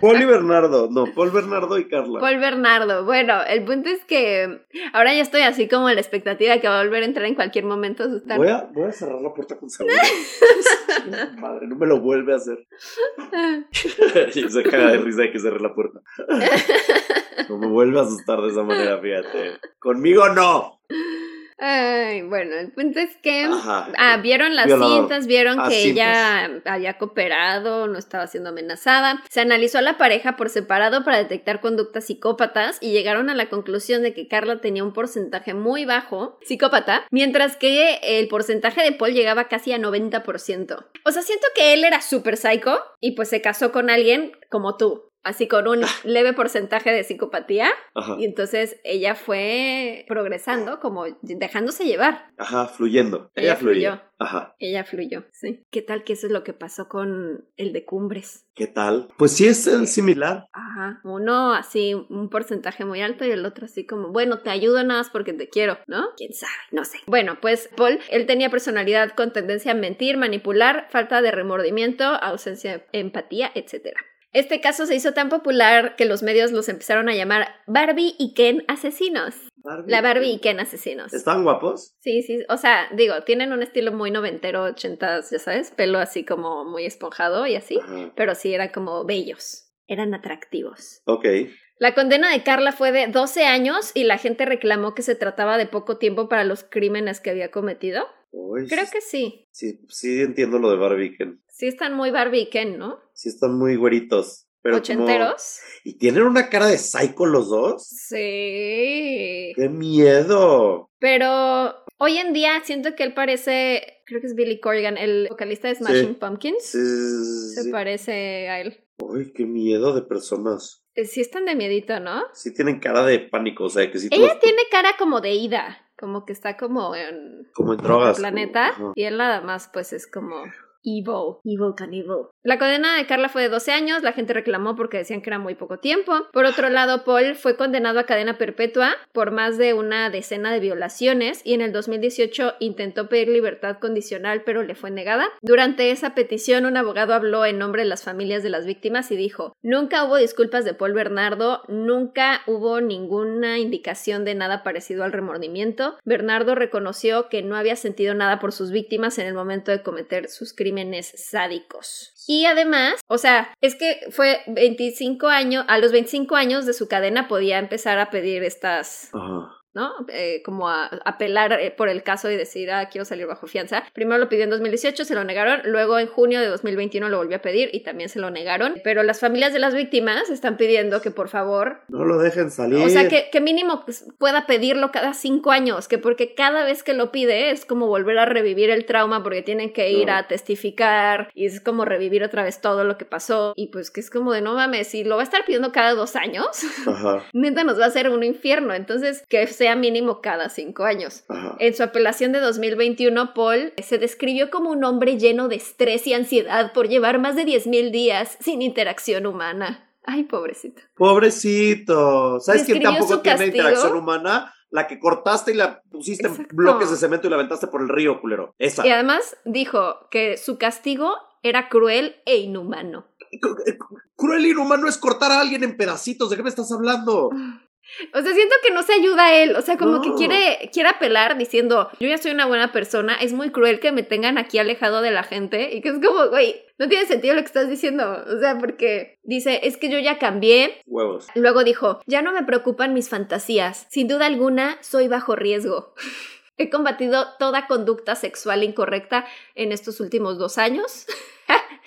[SPEAKER 3] Paul y Bernardo, no, Paul Bernardo y Carla.
[SPEAKER 2] Paul Bernardo. Bueno, el punto es que ahora ya estoy así como en la expectativa de que va a volver a entrar en cualquier momento a asustar.
[SPEAKER 3] Voy a, voy a cerrar la puerta con seguro. Madre, no me lo vuelve a hacer. y se caga de risa de que cerré la puerta. no me vuelve a asustar de esa manera, fíjate. Conmigo no.
[SPEAKER 2] Ay, bueno, el punto es que
[SPEAKER 3] Ajá.
[SPEAKER 2] ah, vieron las
[SPEAKER 3] Violador.
[SPEAKER 2] cintas, vieron
[SPEAKER 3] Ah,
[SPEAKER 2] que
[SPEAKER 3] cintas.
[SPEAKER 2] ella había cooperado, no estaba siendo amenazada. Se analizó a la pareja por separado para detectar conductas psicópatas y llegaron a la conclusión de que Carla tenía un porcentaje muy bajo psicópata, mientras que el porcentaje de Paul llegaba casi a 90%. O sea, siento que él era súper psycho y pues se casó con alguien como tú. Así con un leve porcentaje de psicopatía
[SPEAKER 3] Ajá.
[SPEAKER 2] y entonces ella fue progresando, como dejándose llevar.
[SPEAKER 3] Ajá, fluyendo.
[SPEAKER 2] Ella fluyó.
[SPEAKER 3] Ajá.
[SPEAKER 2] Ella fluyó, sí. ¿Qué tal que eso es lo que pasó con el de Cumbres?
[SPEAKER 3] ¿Qué tal? Pues sí es el similar.
[SPEAKER 2] Ajá. Uno así, un porcentaje muy alto y el otro así como, bueno, te ayudo nada más porque te quiero, ¿no? ¿Quién sabe? No sé. Bueno, pues Paul, él tenía personalidad con tendencia a mentir, manipular, falta de remordimiento, ausencia de empatía, etc. Este caso se hizo tan popular que los medios los empezaron a llamar Barbie y Ken asesinos.
[SPEAKER 3] Barbie.
[SPEAKER 2] La Barbie y Ken asesinos.
[SPEAKER 3] ¿Están guapos?
[SPEAKER 2] Sí, sí, o sea, digo, tienen un estilo muy noventero, ochentas, ya sabes, pelo así como muy esponjado y así,
[SPEAKER 3] Ajá.
[SPEAKER 2] pero sí eran como bellos, eran atractivos.
[SPEAKER 3] Ok.
[SPEAKER 2] La condena de Carla fue de 12 años y la gente reclamó que se trataba de poco tiempo para los crímenes que había cometido.
[SPEAKER 3] Uy,
[SPEAKER 2] Creo que sí,
[SPEAKER 3] sí, sí entiendo lo de Barbie. Ken.
[SPEAKER 2] sí están muy Barbie y Ken, ¿no?
[SPEAKER 3] Sí están muy güeritos. Pero como-
[SPEAKER 2] Ochenteros.
[SPEAKER 3] ¿Y tienen una cara de psycho los dos?
[SPEAKER 2] Sí.
[SPEAKER 3] ¡Qué miedo!
[SPEAKER 2] Pero hoy en día siento que él parece, creo que es Billy Corgan, el vocalista de Smashing Pumpkins.
[SPEAKER 3] Sí, sí,
[SPEAKER 2] Se parece a él.
[SPEAKER 3] Uy, qué miedo de personas.
[SPEAKER 2] Eh, Sí están de miedito, ¿no?
[SPEAKER 3] Sí tienen cara de pánico, o sea, que sí
[SPEAKER 2] Ella tiene cara como de ida, como que está como en
[SPEAKER 3] como en drogas.
[SPEAKER 2] el planeta
[SPEAKER 3] como-
[SPEAKER 2] y él nada más pues es como evil, evil can evil. La condena de Carla fue de 12 años, la gente reclamó porque decían que era muy poco tiempo. Por otro lado, Paul fue condenado a cadena perpetua por más de una decena de violaciones y en el 2018 intentó pedir libertad condicional pero le fue negada. Durante esa petición un abogado habló en nombre de las familias de las víctimas y dijo, nunca hubo disculpas de Paul Bernardo, nunca hubo ninguna indicación de nada parecido al remordimiento. Bernardo reconoció que no había sentido nada por sus víctimas en el momento de cometer sus crímenes sádicos. Y además, o sea, es que fue 25 años, a los 25 años de su cadena podía empezar a pedir estas. ¿No? Eh, como a apelar eh, por el caso y decir, ah, quiero salir bajo fianza. Primero lo pidió en 2018, se lo negaron, luego en junio de 2021 lo volvió a pedir y también se lo negaron. Pero las familias de las víctimas están pidiendo que por favor,
[SPEAKER 3] No lo dejen salir.
[SPEAKER 2] o sea, que, que mínimo pues, pueda pedirlo cada cinco años, que porque cada vez que lo pide es como volver a revivir el trauma porque tienen que ir
[SPEAKER 3] No.
[SPEAKER 2] a testificar y es como revivir otra vez todo lo que pasó y pues que es como de no mames, si lo va a estar pidiendo cada dos años.
[SPEAKER 3] Ajá.
[SPEAKER 2] neta nos va a hacer un infierno. Entonces, que sea mínimo cada cinco años.
[SPEAKER 3] Ajá.
[SPEAKER 2] En su apelación de 2021, Paul se describió como un hombre lleno de estrés y ansiedad por llevar más de 10.000 días sin interacción humana. Ay, pobrecito.
[SPEAKER 3] Pobrecito. ¿Sabes quién tampoco tiene
[SPEAKER 2] castigo.
[SPEAKER 3] interacción humana? La que cortaste y la pusiste
[SPEAKER 2] Exacto.
[SPEAKER 3] en bloques de cemento y la aventaste por el río, culero. Esa.
[SPEAKER 2] Y además dijo que su castigo era cruel e inhumano.
[SPEAKER 3] Eh, Cruel y inhumano es cortar a alguien en pedacitos. ¿De qué me estás hablando?
[SPEAKER 2] O sea, siento que no se ayuda a él. O sea, como
[SPEAKER 3] No.
[SPEAKER 2] que quiere, quiere apelar diciendo, yo ya soy una buena persona, es muy cruel que me tengan aquí alejado de la gente. Y que es como, güey, no tiene sentido lo que estás diciendo. O sea, porque dice, es que yo ya cambié.
[SPEAKER 3] Huevos.
[SPEAKER 2] Luego dijo, ya no me preocupan mis fantasías. Sin duda alguna, soy bajo riesgo. He combatido toda conducta sexual incorrecta en estos últimos dos años.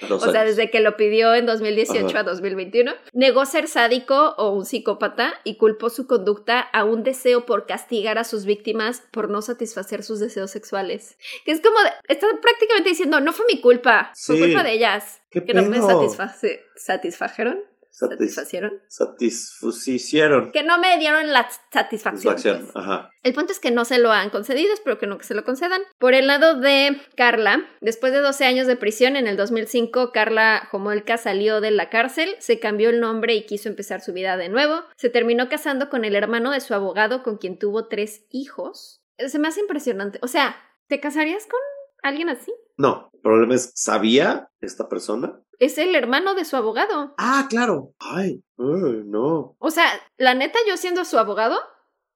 [SPEAKER 3] Dos
[SPEAKER 2] O sea, desde que lo pidió en 2018
[SPEAKER 3] Ajá.
[SPEAKER 2] a 2021, negó ser sádico o un psicópata y culpó su conducta a un deseo por castigar a sus víctimas por no satisfacer sus deseos sexuales. Que es como, de- está prácticamente diciendo, no fue mi culpa, fue
[SPEAKER 3] Sí.
[SPEAKER 2] culpa de ellas.
[SPEAKER 3] ¿Qué
[SPEAKER 2] que no me
[SPEAKER 3] pedo?
[SPEAKER 2] satisface, satisfajeron,
[SPEAKER 3] Satis-
[SPEAKER 2] satisfacieron.
[SPEAKER 3] satisfacieron.
[SPEAKER 2] Que no me dieron la satisfacción.
[SPEAKER 3] Satisfacción.
[SPEAKER 2] pues.
[SPEAKER 3] Ajá.
[SPEAKER 2] El punto es que no se lo han concedido, espero que no que se lo concedan. Por el lado de Carla, después de 12 años de prisión, en el 2005, Carla Jomolka salió de la cárcel, se cambió el nombre y quiso empezar su vida de nuevo. Se terminó casando con el hermano de su abogado, con quien tuvo tres hijos. Se me hace impresionante. O sea, ¿te casarías con alguien así?
[SPEAKER 3] No, el problema es, ¿sabía esta persona?
[SPEAKER 2] Es el hermano de su abogado.
[SPEAKER 3] Ah, claro. Ay, uy, no,
[SPEAKER 2] O sea, la neta, yo siendo su abogado,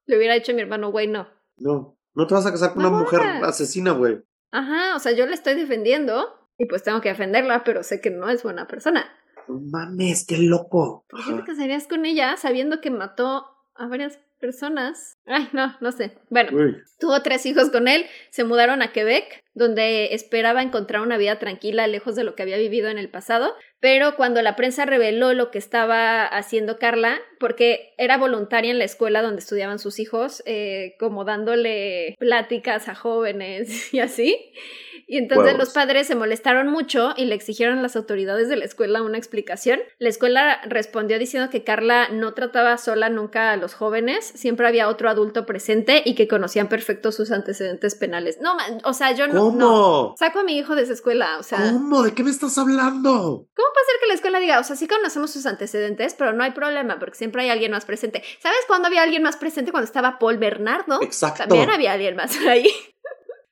[SPEAKER 2] le hubiera dicho a mi hermano, güey, no.
[SPEAKER 3] no. No te vas a casar con una mujer asesina, güey.
[SPEAKER 2] Ajá, o sea, yo le estoy defendiendo y pues tengo que defenderla, pero sé que no es buena persona.
[SPEAKER 3] No mames, qué loco.
[SPEAKER 2] ¿Por qué te casarías con ella sabiendo que mató a varias personas. Ay, no, no sé. Bueno,
[SPEAKER 3] Uy.
[SPEAKER 2] tuvo tres hijos con él, se mudaron a Quebec, donde esperaba encontrar una vida tranquila lejos de lo que había vivido en el pasado, pero cuando la prensa reveló lo que estaba haciendo Carla, porque era voluntaria en la escuela donde estudiaban sus hijos, eh, como dándole pláticas a jóvenes y así, y entonces
[SPEAKER 3] Huevos.
[SPEAKER 2] los padres se molestaron mucho y le exigieron a las autoridades de la escuela una explicación. La escuela respondió diciendo que Carla no trataba sola nunca a los jóvenes, siempre había otro adulto presente y que conocían perfecto sus antecedentes penales. No, o sea, yo no,
[SPEAKER 3] ¿Cómo?
[SPEAKER 2] no. Saco a mi hijo de esa escuela, o sea, ¿cómo
[SPEAKER 3] ¿Cómo? ¿De qué me estás hablando?
[SPEAKER 2] puede ser que la escuela diga, o sea, sí conocemos sus antecedentes, pero no hay problema porque siempre hay alguien más presente? ¿Sabes cuándo había alguien más presente? Cuando estaba Paul Bernardo.
[SPEAKER 3] Exacto.
[SPEAKER 2] También había alguien más ahí.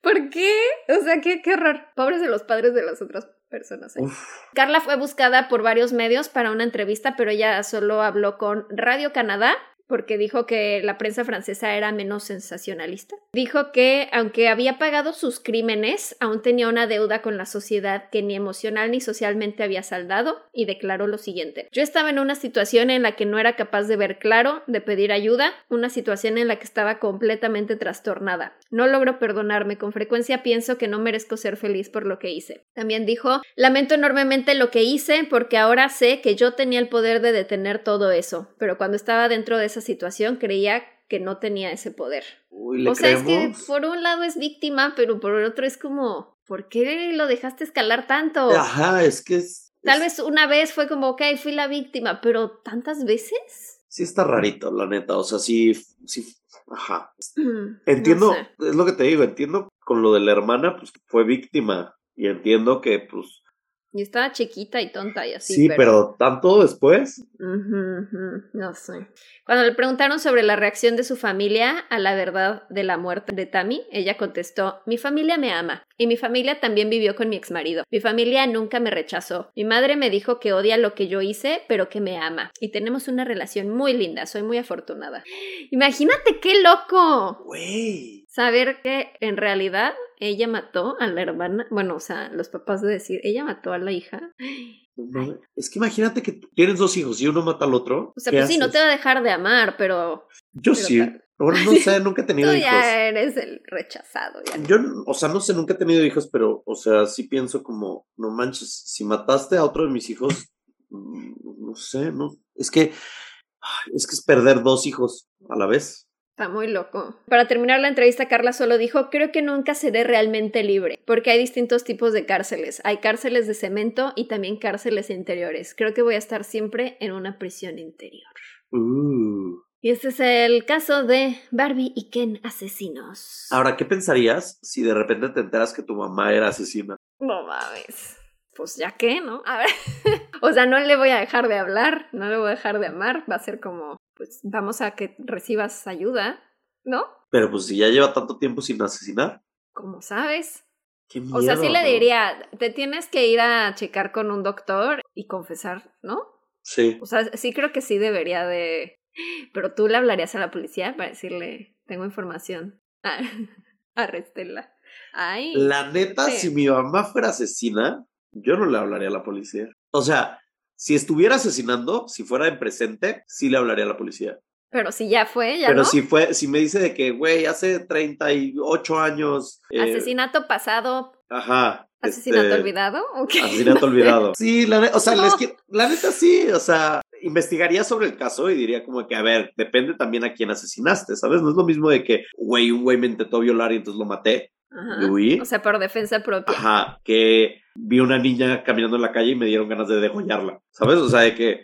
[SPEAKER 2] ¿Por qué? O sea, qué, qué horror. Pobres de los padres de las otras personas.
[SPEAKER 3] Uf.
[SPEAKER 2] Carla fue buscada por varios medios para una entrevista, pero ella solo habló con Radio Canadá porque dijo que la prensa francesa era menos sensacionalista. Dijo que aunque había pagado sus crímenes, aún tenía una deuda con la sociedad que ni emocional ni socialmente había saldado y declaró lo siguiente. Yo estaba en una situación en la que no era capaz de ver claro, de pedir ayuda, una situación en la que estaba completamente trastornada. No logro perdonarme, con frecuencia pienso que no merezco ser feliz por lo que hice. También dijo, lamento enormemente lo que hice porque ahora sé que yo tenía el poder de detener todo eso, pero cuando estaba dentro de esa situación creía que no tenía ese poder.
[SPEAKER 3] Uy, ¿le
[SPEAKER 2] O sea, es que por un lado es víctima, pero por el otro es como, ¿por qué lo dejaste escalar tanto?
[SPEAKER 3] Ajá, es que es...
[SPEAKER 2] Tal
[SPEAKER 3] es-
[SPEAKER 2] vez una vez fue como, ok, fui la víctima, pero ¿tantas veces?
[SPEAKER 3] Sí está rarito, la neta. O sea, sí, sí, ajá.
[SPEAKER 2] Mm,
[SPEAKER 3] Entiendo,
[SPEAKER 2] no sé.
[SPEAKER 3] es lo que te digo, entiendo con lo de la hermana, pues fue víctima. Y entiendo que, pues,
[SPEAKER 2] Y estaba chiquita y tonta y así.
[SPEAKER 3] sí, pero... tanto después.
[SPEAKER 2] No sé. Cuando le preguntaron sobre la reacción de su familia a la verdad de la muerte de Tammy, ella contestó, mi familia me ama y mi familia también vivió con mi exmarido. Mi familia nunca me rechazó. Mi madre me dijo que odia lo que yo hice, pero que me ama. Y tenemos una relación muy linda, soy muy afortunada. Imagínate qué loco.
[SPEAKER 3] Güey.
[SPEAKER 2] Saber que en realidad ella mató a la hermana, bueno, o sea, los papás de decir, ella mató a la hija.
[SPEAKER 3] no mames. Es que imagínate que tienes dos hijos y uno mata al otro.
[SPEAKER 2] O sea,
[SPEAKER 3] ¿qué
[SPEAKER 2] pues sí, no te va a dejar de amar, pero
[SPEAKER 3] Yo
[SPEAKER 2] pero
[SPEAKER 3] sí. no sé, nunca he tenido
[SPEAKER 2] Tú
[SPEAKER 3] hijos.
[SPEAKER 2] ya eres el rechazado. Ya.
[SPEAKER 3] Yo, o sea, no sé, nunca he tenido hijos, pero, o sea, sí pienso como, no manches, si mataste a otro de mis hijos, mm, no sé, no, es que, ay, es que es perder dos hijos a la vez.
[SPEAKER 2] Está muy loco. Para terminar la entrevista, Carla solo dijo, creo que nunca seré realmente libre, porque hay distintos tipos de cárceles. Hay cárceles de cemento y también cárceles interiores. Creo que voy a estar siempre en una prisión interior.
[SPEAKER 3] Uh.
[SPEAKER 2] Y este es el caso de Barbie y Ken asesinos.
[SPEAKER 3] Ahora, ¿qué pensarías si de repente te enteras que tu mamá era asesina?
[SPEAKER 2] No mames. Pues ya que, ¿no? A ver. o sea, no le voy a dejar de hablar, no le voy a dejar de amar. Va a ser como, pues vamos a que recibas ayuda, ¿no?
[SPEAKER 3] Pero pues si ya lleva tanto tiempo sin asesinar.
[SPEAKER 2] Como sabes.
[SPEAKER 3] Qué
[SPEAKER 2] O sea, sí
[SPEAKER 3] miedo,
[SPEAKER 2] le diría, te tienes que ir a checar con un doctor y confesar, ¿no?
[SPEAKER 3] Sí.
[SPEAKER 2] O sea, sí creo que sí debería de... Pero tú le hablarías a la policía para decirle, tengo información. Ah, Arréstela. Ay.
[SPEAKER 3] La neta,
[SPEAKER 2] Sí.
[SPEAKER 3] si mi mamá fuera asesina, yo no le hablaría a la policía. O sea, si estuviera asesinando, si fuera en presente, sí le hablaría a la policía.
[SPEAKER 2] Pero si ya fue, ya
[SPEAKER 3] Pero
[SPEAKER 2] no.
[SPEAKER 3] si fue, si me dice de que, güey, hace 38 años. eh,
[SPEAKER 2] Asesinato pasado,
[SPEAKER 3] Ajá.
[SPEAKER 2] asesinato
[SPEAKER 3] este,
[SPEAKER 2] olvidado. ¿o qué?
[SPEAKER 3] Asesinato olvidado. Sí, la, o sea,
[SPEAKER 2] No.
[SPEAKER 3] les qui- la neta sí, o sea, investigaría sobre el caso y diría como que, a ver, depende también a quién asesinaste, ¿sabes? No es lo mismo de que, güey, un güey me intentó violar y entonces lo maté.
[SPEAKER 2] Ajá.
[SPEAKER 3] y huí.
[SPEAKER 2] O sea, por defensa propia.
[SPEAKER 3] Ajá, que vi una niña caminando en la calle y me dieron ganas de degollarla, ¿sabes? O sea, de que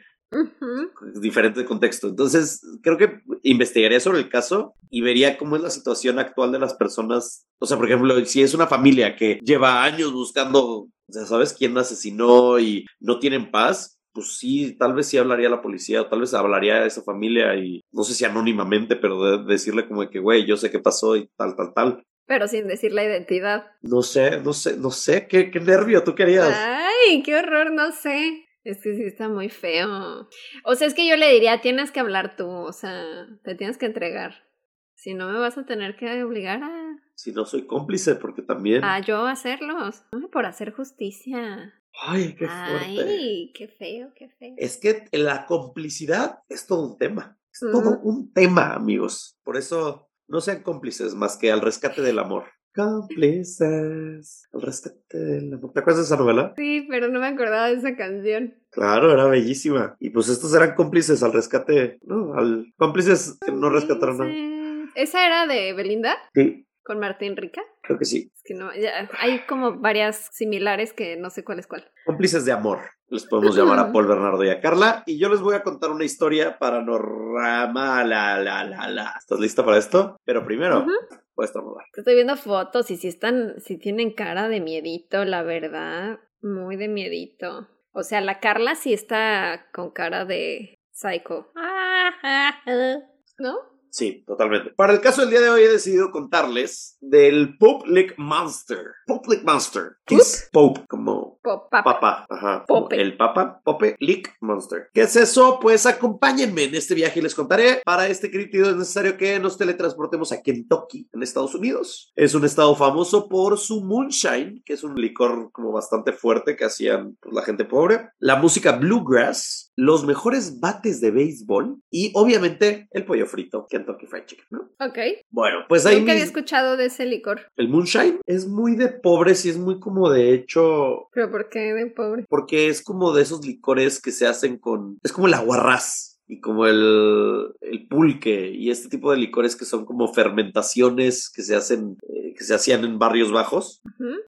[SPEAKER 3] es diferente contexto. Entonces, creo que investigaría sobre el caso y vería cómo es la situación actual de las personas. O sea, por ejemplo, si es una familia que lleva años buscando, o sea, ¿sabes quién asesinó y no tienen paz? Pues sí, tal vez sí hablaría a la policía o tal vez hablaría a esa familia y no sé si anónimamente, pero de- decirle como de que, güey, yo sé qué pasó y tal, tal, tal.
[SPEAKER 2] Pero sin decir la identidad.
[SPEAKER 3] No sé, no sé, no sé, qué, qué nervio tú querías.
[SPEAKER 2] Ay, qué horror, no sé. Es que sí está muy feo. O sea, es que yo le diría, tienes que hablar tú, o sea, te tienes que entregar. Si no, me vas a tener que obligar a,
[SPEAKER 3] Si no soy cómplice, porque también.
[SPEAKER 2] a yo hacerlos. Ay, por hacer justicia.
[SPEAKER 3] Ay, qué fuerte.
[SPEAKER 2] Ay, qué feo, qué feo.
[SPEAKER 3] Es que la complicidad es todo un tema. Es todo un tema, amigos. Por eso no sean cómplices más que al rescate del amor. Cómplices, al rescate del amor. ¿Te acuerdas de esa novela?
[SPEAKER 2] Sí, pero no me acordaba de esa canción.
[SPEAKER 3] Claro, era bellísima. Y pues estos eran cómplices al rescate, ¿no? Al cómplices que no rescataron nada.
[SPEAKER 2] ¿Esa era de Belinda?
[SPEAKER 3] Sí.
[SPEAKER 2] ¿Con Martín Rica?
[SPEAKER 3] Creo que sí.
[SPEAKER 2] Es que no, ya, hay como varias similares que no sé cuál es cuál.
[SPEAKER 3] Cómplices de amor. Les podemos llamar a Paul Bernardo y a Carla. Y yo les voy a contar una historia paranormal. La, la, la, la. ¿Estás lista para esto? Pero primero, voy a estornudar.
[SPEAKER 2] Estoy viendo fotos y si están, si tienen cara de miedito, la verdad. Muy de miedito. O sea, la Carla sí está con cara de psycho. ¿No?
[SPEAKER 3] Sí, totalmente. Para el caso del día de hoy he decidido contarles del Public Monster. Public Monster. ¿Qué es Pope? Como
[SPEAKER 2] Papa.
[SPEAKER 3] Papa. Ajá.
[SPEAKER 2] Pope.
[SPEAKER 3] El Papa. Pope Lick Monster. ¿Qué es eso? Pues acompáñenme en este viaje y les contaré. Para este crítico es necesario que nos teletransportemos a Kentucky, en Estados Unidos. Es un estado famoso por su moonshine, que es un licor como bastante fuerte que hacían pues, la gente pobre. La música bluegrass, los mejores bates de béisbol y obviamente el pollo frito, Kentucky Fried Chicken, ¿no?
[SPEAKER 2] Ok.
[SPEAKER 3] Bueno, pues ahí
[SPEAKER 2] Nunca había escuchado de ese licor.
[SPEAKER 3] el moonshine es muy de pobres y es muy como de hecho
[SPEAKER 2] Pero ¿por qué de pobre?
[SPEAKER 3] porque es como de esos licores que se hacen con es como el aguarrás y como el, el pulque y este tipo de licores que son como fermentaciones que se hacen eh, que se hacían en barrios bajos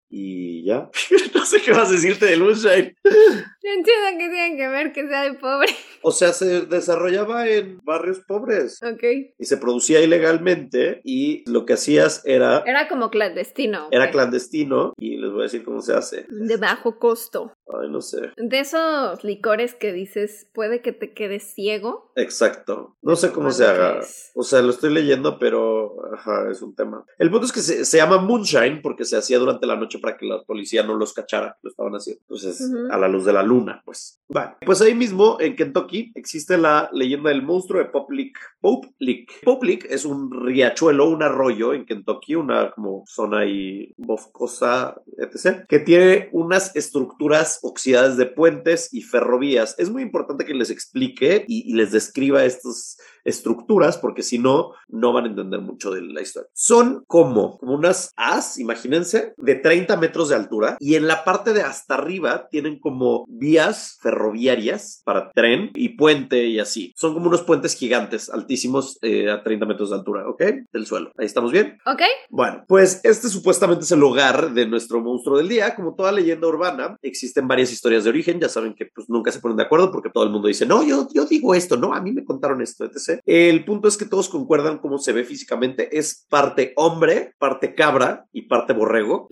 [SPEAKER 3] y ya no sé qué vas a decirte del moonshine
[SPEAKER 2] No entiendo qué tienen que ver que sea de pobre.
[SPEAKER 3] o sea se desarrollaba en barrios pobres
[SPEAKER 2] Ok.
[SPEAKER 3] y se producía ilegalmente y lo que hacías era
[SPEAKER 2] Era como clandestino.
[SPEAKER 3] era clandestino y les voy a decir cómo se hace
[SPEAKER 2] De bajo costo.
[SPEAKER 3] ay no sé
[SPEAKER 2] De esos licores que dices, puede que te quedes ciego.
[SPEAKER 3] Exacto. No sé cómo se haga.
[SPEAKER 2] pues.
[SPEAKER 3] O sea, lo estoy leyendo, pero ajá, es un tema. El punto es que se, se llama Moonshine porque se hacía durante la noche para que la policía no los cachara. Lo estaban haciendo. Entonces, a la luz de la luna, pues. Vale. Pues ahí mismo, en Kentucky, existe la leyenda del monstruo de Pope Lick. Pope Lick. Pope Lick es un riachuelo, un arroyo en Kentucky, una como zona ahí boscosa, etc. Que tiene unas estructuras oxidadas de puentes y ferrovías. Es muy importante que les explique y, y les describa estas estructuras porque si no, no van a entender mucho de la historia. Son como, como unas as, imagínense, de 30 metros de altura y en la parte de hasta arriba tienen como vías ferroviarias para tren y puente y así. Son como unos puentes gigantes, altísimos eh, a 30 metros de altura, ¿ok? Del suelo. Ahí estamos bien.
[SPEAKER 2] Ok.
[SPEAKER 3] Bueno, pues este supuestamente es el hogar de nuestro monstruo del día. Como toda leyenda urbana, existen varias historias de origen. Ya saben que pues nunca se ponen de acuerdo porque todo el mundo dice, no, yo, yo digo esto, no, a mí me contaron esto, etc. El punto es que todos concuerdan cómo se ve físicamente. Es parte hombre, parte cabra y parte borrego.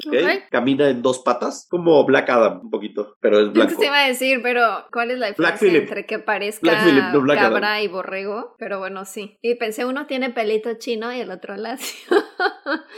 [SPEAKER 3] Camina en dos patas, como Black Adam un poquito, pero es blanco.
[SPEAKER 2] te iba a decir, pero ¿cuál es la diferencia entre que parezca
[SPEAKER 3] Black Phillip, no Black
[SPEAKER 2] cabra y borrego? Pero bueno, sí. Y pensé, uno tiene pelito chino y el otro lacio.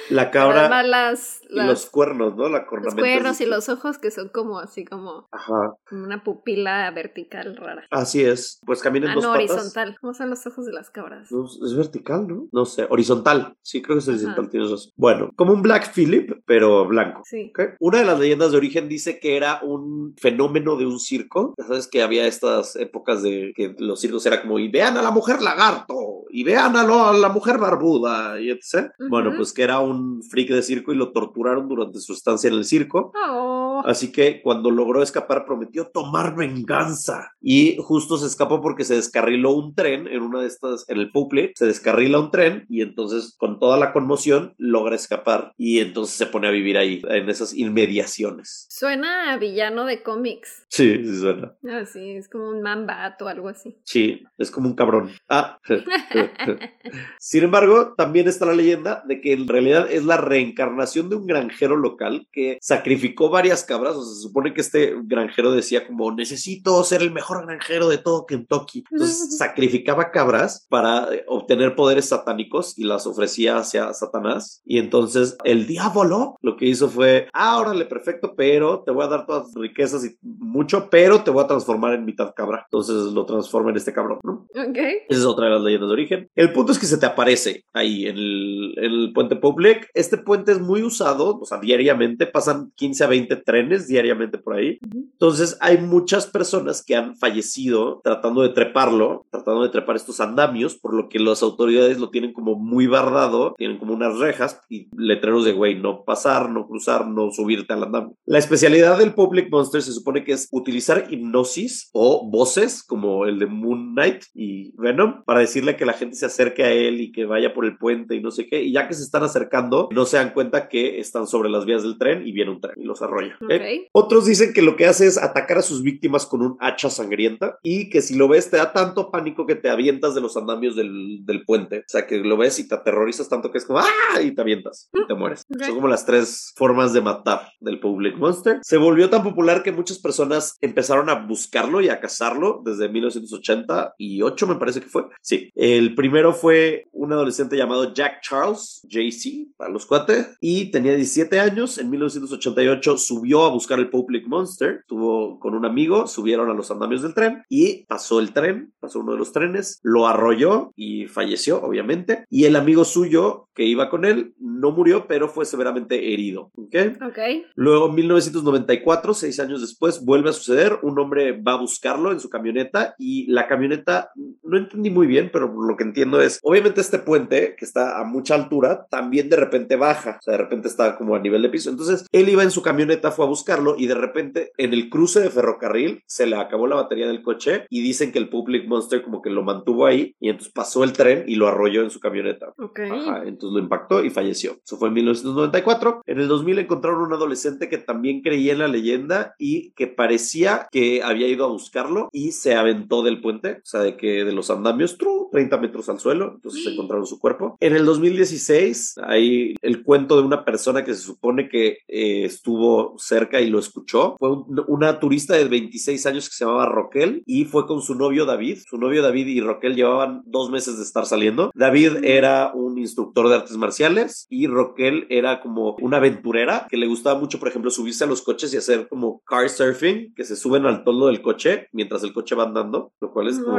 [SPEAKER 3] La cabra
[SPEAKER 2] además las,
[SPEAKER 3] y los cuernos, ¿no? La
[SPEAKER 2] los cuernos y los ojos que son como así como
[SPEAKER 3] Ajá,
[SPEAKER 2] una pupila vertical rara.
[SPEAKER 3] así es. Pues camina en
[SPEAKER 2] Ah,
[SPEAKER 3] dos
[SPEAKER 2] no,
[SPEAKER 3] patas.
[SPEAKER 2] horizontal. ¿Cómo son los ojos de las cabras?
[SPEAKER 3] No, es vertical, ¿no? No sé, horizontal. Sí, creo que es horizontal,
[SPEAKER 2] Ajá.
[SPEAKER 3] tienes razón. Bueno, como un Black Phillip, pero blanco.
[SPEAKER 2] Sí.
[SPEAKER 3] ¿ok? Una de las leyendas de origen dice que era un fenómeno de un circo. Ya sabes que había estas épocas de que los circos era como, y vean a la mujer lagarto, y vean a, lo- a la mujer barbuda, y etc.
[SPEAKER 2] Ujú.
[SPEAKER 3] Bueno, pues que era un freak de circo y lo torturaron durante su estancia en el circo.
[SPEAKER 2] Oh.
[SPEAKER 3] Así que cuando logró escapar prometió tomar venganza y justo se escapó porque se descarriló un tren en una de estas, en el Puple, se descarrila un tren y entonces con toda la conmoción logra escapar y entonces se pone a vivir ahí, en esas inmediaciones.
[SPEAKER 2] Suena a villano de cómics.
[SPEAKER 3] Sí, sí suena.
[SPEAKER 2] Ah, sí, es como un man-bat o algo así.
[SPEAKER 3] Sí, es como un cabrón. Ah. Sin embargo, también está la leyenda de que en realidad es la reencarnación de un granjero local que sacrificó varias cabras. O sea, se supone que este granjero decía como necesito ser el mejor granjero de todo Kentucky. Entonces sacrificaba cabras para eh, obtener poderes satánicos y las ofrecía hacia Satanás. Y entonces el diablo lo que hizo fue, ah, órale, perfecto, pero te voy a dar todas las riquezas y mucho, pero te voy pueda transformar en mitad cabra. Entonces lo transforma en este cabrón, ¿no?
[SPEAKER 2] Ok.
[SPEAKER 3] Esa es otra de las leyendas de origen. El punto es que se te aparece ahí en el, en el puente Public. Este puente es muy usado, o sea, diariamente pasan 15 a 20 trenes diariamente por ahí. Entonces hay muchas personas que han fallecido tratando de treparlo, tratando de trepar estos andamios, por lo que las autoridades lo tienen como muy bardado, tienen como unas rejas y letreros de, güey, no pasar, no cruzar, no subirte al andamio. La especialidad del Public Monster se supone que es utilizar hipnosis o voces como el de Moon Knight y Venom para decirle que la gente se acerque a él y que vaya por el puente y no sé qué. Y ya que se están acercando, no se dan cuenta que están sobre las vías del tren y viene un tren y los arrolla. ¿ok?
[SPEAKER 2] Ok.
[SPEAKER 3] Otros dicen que lo que hace es atacar a sus víctimas con un hacha sangrienta y que si lo ves te da tanto pánico que te avientas de los andamios del, del puente. O sea, que lo ves y te aterrorizas tanto que es como ¡ah! y te avientas y te mueres.
[SPEAKER 2] Ok.
[SPEAKER 3] Son como las tres formas de matar del Public Monster. Se volvió tan popular que muchas personas empezaron a buscarlo y a cazarlo desde 1988, me parece que fue. Sí. El primero fue un adolescente llamado Jack Charles, JC, para los cuates, y tenía 17 años. En 1988 subió a buscar el Public Monster. Estuvo con un amigo, subieron a los andamios del tren y pasó el tren, pasó uno de los trenes, lo arrolló y falleció, obviamente. Y el amigo suyo que iba con él no murió, pero fue severamente herido. ¿ok?
[SPEAKER 2] Ok.
[SPEAKER 3] Luego, en 1994, seis años después, vuelve a suceder. Un hombre va a buscarlo en su camioneta y la camioneta, no entendí muy bien, pero lo que entiendo es, obviamente este puente, que está a mucha altura, también de repente baja, o sea, de repente está como a nivel de piso. Entonces, él iba en su camioneta, fue a buscarlo y de repente en el cruce de ferrocarril se le acabó la batería del coche y dicen que el Public Monster como que lo mantuvo ahí y entonces pasó el tren y lo arrolló en su camioneta.
[SPEAKER 2] Ok.
[SPEAKER 3] Ajá, entonces lo impactó y falleció. Eso fue en 1994. En el 2000 encontraron un adolescente que también creía en la leyenda y que parecía que había ido a buscarlo y se aventó del puente, o sea, de que de los andamios, ¡tru! 30 metros al suelo, entonces encontraron su cuerpo. En el 2016 hay el cuento de una persona que se supone que eh, estuvo cerca y lo escuchó. Fue un- una turista de 26 años que se llamaba Roquel y fue con su novio David. Su novio David y Roquel llevaban dos meses de estar saliendo. David era un instructor de artes marciales y Roquel era como una aventurera que le gustaba mucho, por ejemplo, subirse a los coches y hacer como car surfing, que se suben al toldo del coche mientras el coche va andando, lo cual es como...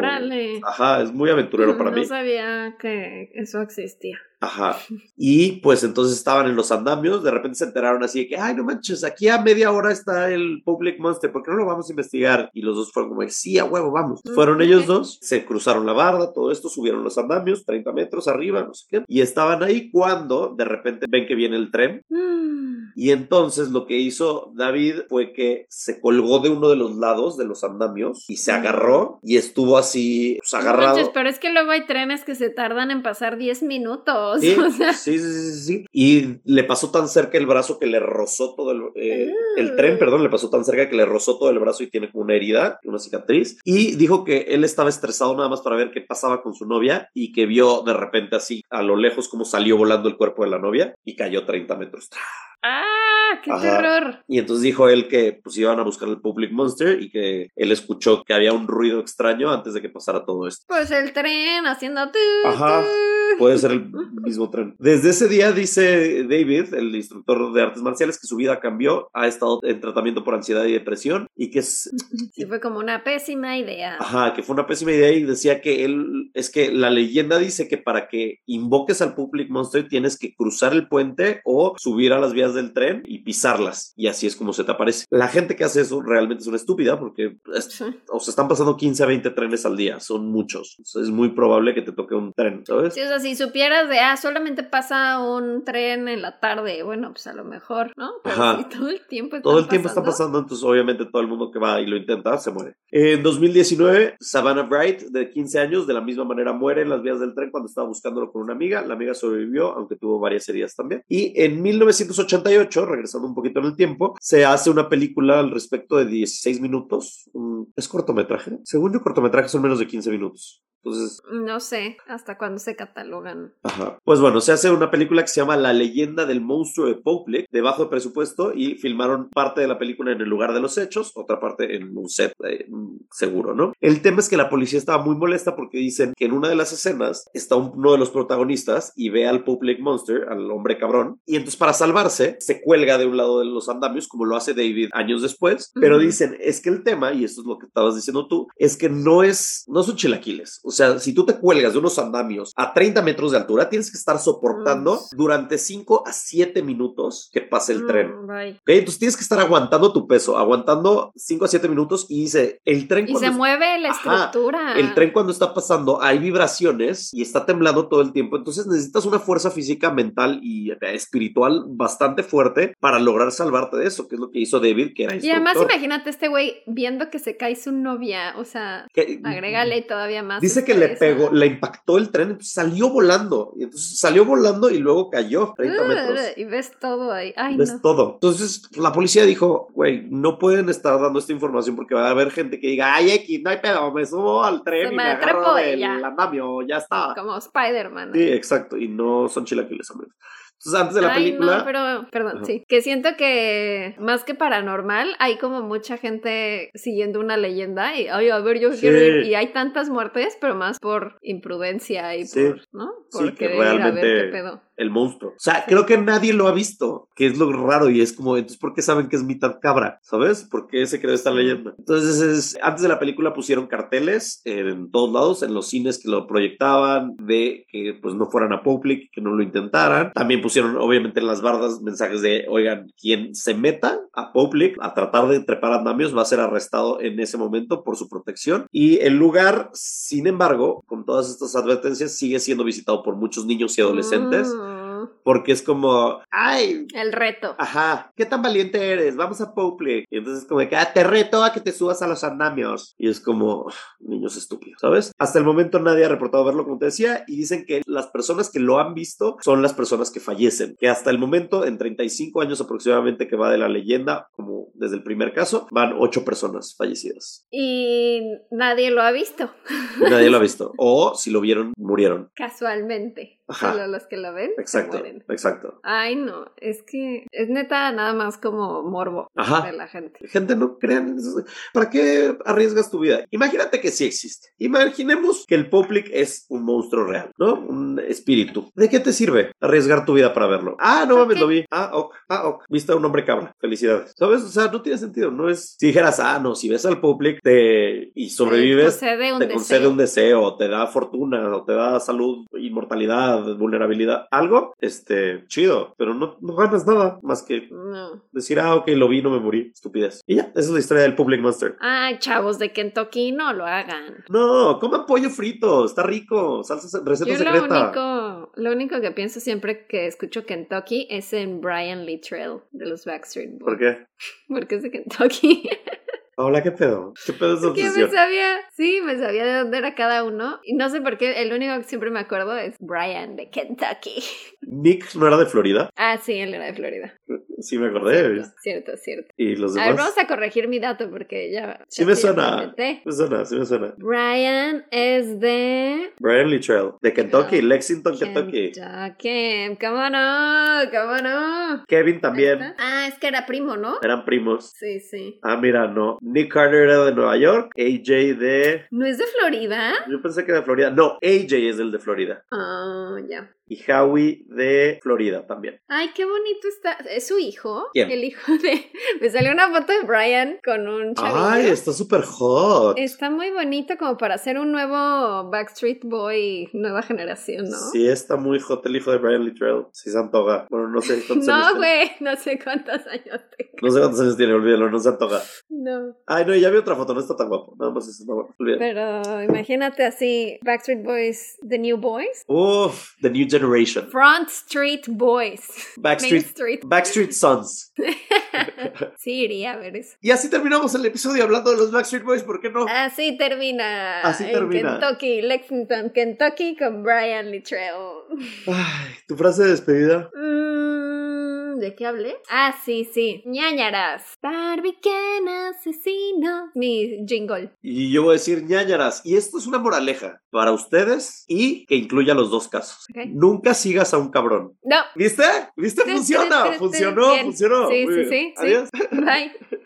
[SPEAKER 3] Ajá, es muy aventurero para
[SPEAKER 2] no
[SPEAKER 3] mí.
[SPEAKER 2] sabía que eso existía.
[SPEAKER 3] Ajá. Y pues entonces estaban en los andamios, de repente se enteraron así de que, ay, no manches, aquí a media hora está el Public Monster, ¿por qué no lo vamos a investigar? Y los dos fueron como, sí, a huevo, vamos.
[SPEAKER 2] Mm,
[SPEAKER 3] Fueron ellos dos, se cruzaron la barda, todo esto, subieron los andamios, 30 metros arriba, no sé qué, y estaban ahí cuando de repente ven que viene el tren.
[SPEAKER 2] Mm.
[SPEAKER 3] Y entonces lo que hizo David fue que se colgó de uno de los lados de los andamios y se agarró y estuvo así, pues,
[SPEAKER 2] No
[SPEAKER 3] agarrado.
[SPEAKER 2] manches, pero es que luego hay trenes que se tardan en pasar 10 minutos.
[SPEAKER 3] Sí,
[SPEAKER 2] o sea,
[SPEAKER 3] sí, sí, sí, sí. Y le pasó tan cerca el brazo que le rozó todo el, eh,
[SPEAKER 2] Ah.
[SPEAKER 3] el tren, perdón, le pasó tan cerca que le rozó todo el brazo y tiene como una herida, una cicatriz. Y dijo que él estaba estresado nada más para ver qué pasaba con su novia y que vio de repente así a lo lejos cómo salió volando el cuerpo de la novia y cayó 30 metros.
[SPEAKER 2] ¡Ah! ¡Qué
[SPEAKER 3] Ajá.
[SPEAKER 2] terror!
[SPEAKER 3] Y entonces dijo él que pues iban a buscar el Public Monster y que él escuchó que había un ruido extraño antes de que pasara todo esto.
[SPEAKER 2] Pues el tren haciendo tu,
[SPEAKER 3] Ajá. Puede ser el mismo tren. Desde ese día, dice David, el instructor de artes marciales, que su vida cambió, ha estado en tratamiento por ansiedad y depresión y que es,
[SPEAKER 2] Sí, fue como una pésima idea.
[SPEAKER 3] ajá, que fue una pésima idea y decía que él, es que la leyenda dice que para que invoques al Public Monster tienes que cruzar el puente o subir a las vías del tren y pisarlas y así es como se te aparece. La gente que hace eso realmente es una estúpida porque es-
[SPEAKER 2] Sí.
[SPEAKER 3] o sea, están pasando 15 a 20 trenes al día, son muchos. O sea, es muy probable que te toque un tren, ¿sabes?
[SPEAKER 2] Sí, o sea, si supieras de, ah, solamente pasa un tren en la tarde, bueno, pues a lo mejor, ¿no? Pero
[SPEAKER 3] Ajá.
[SPEAKER 2] si todo el tiempo
[SPEAKER 3] Todo el tiempo está
[SPEAKER 2] pasando,
[SPEAKER 3] entonces obviamente todo el mundo que va y lo intenta se muere. En 2019, Savannah Bright, de 15 años, de la misma manera muere en las vías del tren cuando estaba buscándolo con una amiga. La amiga sobrevivió, aunque tuvo varias heridas también. Y en 1988, regresando un poquito en el tiempo, se hace una película al respecto de 16 minutos. ¿Es cortometraje? Según yo, cortometraje son menos de 15 minutos. Entonces,
[SPEAKER 2] No sé hasta cuándo se catalogan.
[SPEAKER 3] Ajá. Pues bueno, se hace una película que se llama La leyenda del monstruo de Poplik, de bajo presupuesto, y filmaron parte de la película en el lugar de los hechos, otra parte en un set eh, seguro, ¿no? El tema es que la policía estaba muy molesta porque dicen que en una de las escenas está uno de los protagonistas y ve al Poplik Monster, al hombre cabrón, y entonces para salvarse se cuelga de un lado de los andamios, como lo hace David años después, pero dicen, es que el tema, y esto es lo que estabas diciendo tú, es que no es, no son chilaquiles. O sea, si tú te cuelgas de unos andamios a 30 metros de altura, tienes que estar soportando
[SPEAKER 2] Mm.
[SPEAKER 3] durante 5 a 7 minutos que pase el tren.
[SPEAKER 2] Mm, bye.
[SPEAKER 3] ¿ok? Entonces tienes que estar aguantando tu peso, aguantando 5 a 7 minutos y dice, el tren
[SPEAKER 2] Y
[SPEAKER 3] cuando
[SPEAKER 2] se
[SPEAKER 3] es-
[SPEAKER 2] mueve la
[SPEAKER 3] Ajá,
[SPEAKER 2] estructura.
[SPEAKER 3] el tren cuando está pasando hay vibraciones y está temblando todo el tiempo, entonces necesitas una fuerza física, mental y eh, espiritual bastante fuerte para lograr salvarte de eso, que es lo que hizo David, que era
[SPEAKER 2] Y además imagínate este güey viendo que se cae su novia, o sea, agrégale todavía más.
[SPEAKER 3] Dice que le pegó, le impactó el tren, entonces salió volando. Y entonces salió volando y luego cayó 30 metros.
[SPEAKER 2] Y ves todo ahí. Ay,
[SPEAKER 3] Ves
[SPEAKER 2] no.
[SPEAKER 3] todo. Entonces la policía dijo, güey, no pueden estar dando esta información porque va a haber gente que diga, ay, X, no hay pedo, me subo al tren
[SPEAKER 2] Se
[SPEAKER 3] y
[SPEAKER 2] me
[SPEAKER 3] agarro del
[SPEAKER 2] ya.
[SPEAKER 3] andamio, ya está.
[SPEAKER 2] Como Spider-Man.
[SPEAKER 3] Sí, exacto. Y no son chilaquiles, amigos. Entonces antes de la
[SPEAKER 2] Ay,
[SPEAKER 3] película...
[SPEAKER 2] no, pero, perdón,
[SPEAKER 3] Ajá.
[SPEAKER 2] sí. Que siento que más que paranormal, hay como mucha gente siguiendo una leyenda y, ay, a ver, yo
[SPEAKER 3] Sí.
[SPEAKER 2] quiero ir. Y hay tantas muertes, pero más por imprudencia y
[SPEAKER 3] Sí.
[SPEAKER 2] por, ¿no?
[SPEAKER 3] Sí,
[SPEAKER 2] Por
[SPEAKER 3] que
[SPEAKER 2] querer ir a ver qué pedo.
[SPEAKER 3] El monstruo. O sea, creo que nadie lo ha visto, que es lo raro y es como, entonces, ¿por qué saben que es mitad cabra? ¿Sabes? ¿Por qué se creó esta leyenda? Entonces, es- antes de la película pusieron carteles en todos lados, en los cines que lo proyectaban, de que pues no fueran a public, que no lo intentaran. También pusieron, obviamente, en las bardas mensajes de, oigan, quien se meta a public a tratar de trepar andamios va a ser arrestado en ese momento por su protección. Y el lugar, sin embargo, con todas estas advertencias, sigue siendo visitado por muchos niños y adolescentes
[SPEAKER 2] Mm,
[SPEAKER 3] porque es como, ay,
[SPEAKER 2] el reto.
[SPEAKER 3] ajá, ¿qué tan valiente eres? Vamos a Public. Y entonces como que, ah, te reto a que te subas a los andamios. Y es como, niños estúpidos, ¿sabes? Hasta el momento nadie ha reportado verlo, como te decía, y dicen que las personas que lo han visto son las personas que fallecen. Que hasta el momento, en 35 años aproximadamente que va de la leyenda, como desde el primer caso, van 8 personas fallecidas.
[SPEAKER 2] Y nadie lo ha visto,
[SPEAKER 3] nadie lo ha visto. O si lo vieron, murieron.
[SPEAKER 2] casualmente.
[SPEAKER 3] Ajá.
[SPEAKER 2] Solo los que lo ven se
[SPEAKER 3] Exacto,
[SPEAKER 2] mueren.
[SPEAKER 3] exacto.
[SPEAKER 2] Ay, no, es que es neta nada más como morbo
[SPEAKER 3] Ajá.
[SPEAKER 2] de la gente.
[SPEAKER 3] Gente, no crean. ¿Para qué arriesgas tu vida? Imagínate que sí existe. Imaginemos que el Public es un monstruo real, ¿no? Un espíritu. ¿De qué te sirve arriesgar tu vida para verlo? Ah, no
[SPEAKER 2] ¿Por
[SPEAKER 3] mames, lo vi. Ah, ok. Ah, ok. Viste a un hombre cabra. Felicidades. ¿Sabes? O sea, no tiene sentido. No es. Si dijeras, ah, no, si ves al Public te... y sobrevives.
[SPEAKER 2] Te concede un
[SPEAKER 3] te
[SPEAKER 2] deseo.
[SPEAKER 3] concede un deseo, te da fortuna, o te da salud, inmortalidad, vulnerabilidad, algo, este, chido, pero no, no ganas nada más que
[SPEAKER 2] No.
[SPEAKER 3] decir, ah, ok, lo vi, no me morí, estupidez. Y ya, esa es la historia del Public Monster.
[SPEAKER 2] Ay, chavos de Kentucky, no lo hagan.
[SPEAKER 3] No, coman pollo frito, está rico, salsa, receta
[SPEAKER 2] Yo lo
[SPEAKER 3] secreta.
[SPEAKER 2] único, lo único que pienso siempre que escucho Kentucky es en Brian Littrell de los Backstreet Boys.
[SPEAKER 3] ¿Por qué?
[SPEAKER 2] Porque es de Kentucky.
[SPEAKER 3] Hola, ¿qué pedo? ¿Qué pedo es esa
[SPEAKER 2] que me
[SPEAKER 3] obsesión?
[SPEAKER 2] sabía, sí, me sabía de dónde era cada uno. Y no sé por qué, el único que siempre me acuerdo es Brian de Kentucky.
[SPEAKER 3] Nick no era de Florida,
[SPEAKER 2] Ah, sí, él era de Florida.
[SPEAKER 3] sí me acordé.
[SPEAKER 2] Cierto, cierto, cierto.
[SPEAKER 3] Y los
[SPEAKER 2] A ver, vamos a corregir mi dato porque ya.
[SPEAKER 3] Sí me suena. Me suena, sí me suena.
[SPEAKER 2] Brian es de
[SPEAKER 3] Brian Littrell, de Kentucky, Lexington, Kentucky.
[SPEAKER 2] Kentucky. ¿Cómo no? ¿Cómo no?
[SPEAKER 3] Kevin también.
[SPEAKER 2] Ah, es que era primo, ¿no?
[SPEAKER 3] Eran primos.
[SPEAKER 2] Sí, sí.
[SPEAKER 3] Ah, mira, no. Nick Carter era de Nueva York. AJ de.
[SPEAKER 2] ¿No es de Florida?
[SPEAKER 3] Yo pensé que era de Florida. No, AJ es del de Florida.
[SPEAKER 2] Ah, ya.
[SPEAKER 3] Y Howie de Florida también.
[SPEAKER 2] Ay, qué bonito está. ¿Es su hijo?
[SPEAKER 3] ¿Quién?
[SPEAKER 2] El hijo de. Me salió una foto de Brian con un chavillo.
[SPEAKER 3] Ay, está súper hot.
[SPEAKER 2] Está muy bonito como para hacer un nuevo Backstreet Boy, nueva generación, ¿no?
[SPEAKER 3] Sí, está muy hot el hijo de Brian Littrell. Sí, se antoja. Bueno, no sé cuántos años
[SPEAKER 2] No, güey, no sé cuántos años tengo.
[SPEAKER 3] No sé cuántos años tiene, olvídalo, no se antoja.
[SPEAKER 2] No.
[SPEAKER 3] Ay, no, ya vi otra foto, no está tan guapo. Nada más es guapo. Olvídalo.
[SPEAKER 2] Pero imagínate así, Backstreet Boys, The New Boys.
[SPEAKER 3] Uf, The New Generation.
[SPEAKER 2] Front Street Boys.
[SPEAKER 3] Backstreet,
[SPEAKER 2] Street.
[SPEAKER 3] Backstreet Sons.
[SPEAKER 2] sí, iría a ver eso.
[SPEAKER 3] Y así terminamos el episodio hablando de los Backstreet Boys, ¿por qué no?
[SPEAKER 2] Así termina.
[SPEAKER 3] Así
[SPEAKER 2] en
[SPEAKER 3] termina.
[SPEAKER 2] Kentucky, Lexington, Kentucky con Brian Littrell.
[SPEAKER 3] Ay, tu frase de despedida.
[SPEAKER 2] Mm, ¿De qué hablé? Ah, sí, sí. ñañaras. Barbie Ken asesino. Mi jingle.
[SPEAKER 3] Y yo voy a decir ñañaras. Y esto es una moraleja para ustedes y que incluya los dos casos. Nunca sigas a un cabrón.
[SPEAKER 2] No.
[SPEAKER 3] ¿Viste? ¿Viste? Funciona. Funcionó, funcionó.
[SPEAKER 2] Sí,
[SPEAKER 3] Muy
[SPEAKER 2] sí,
[SPEAKER 3] bien.
[SPEAKER 2] sí, sí.
[SPEAKER 3] Adiós.
[SPEAKER 2] Bye.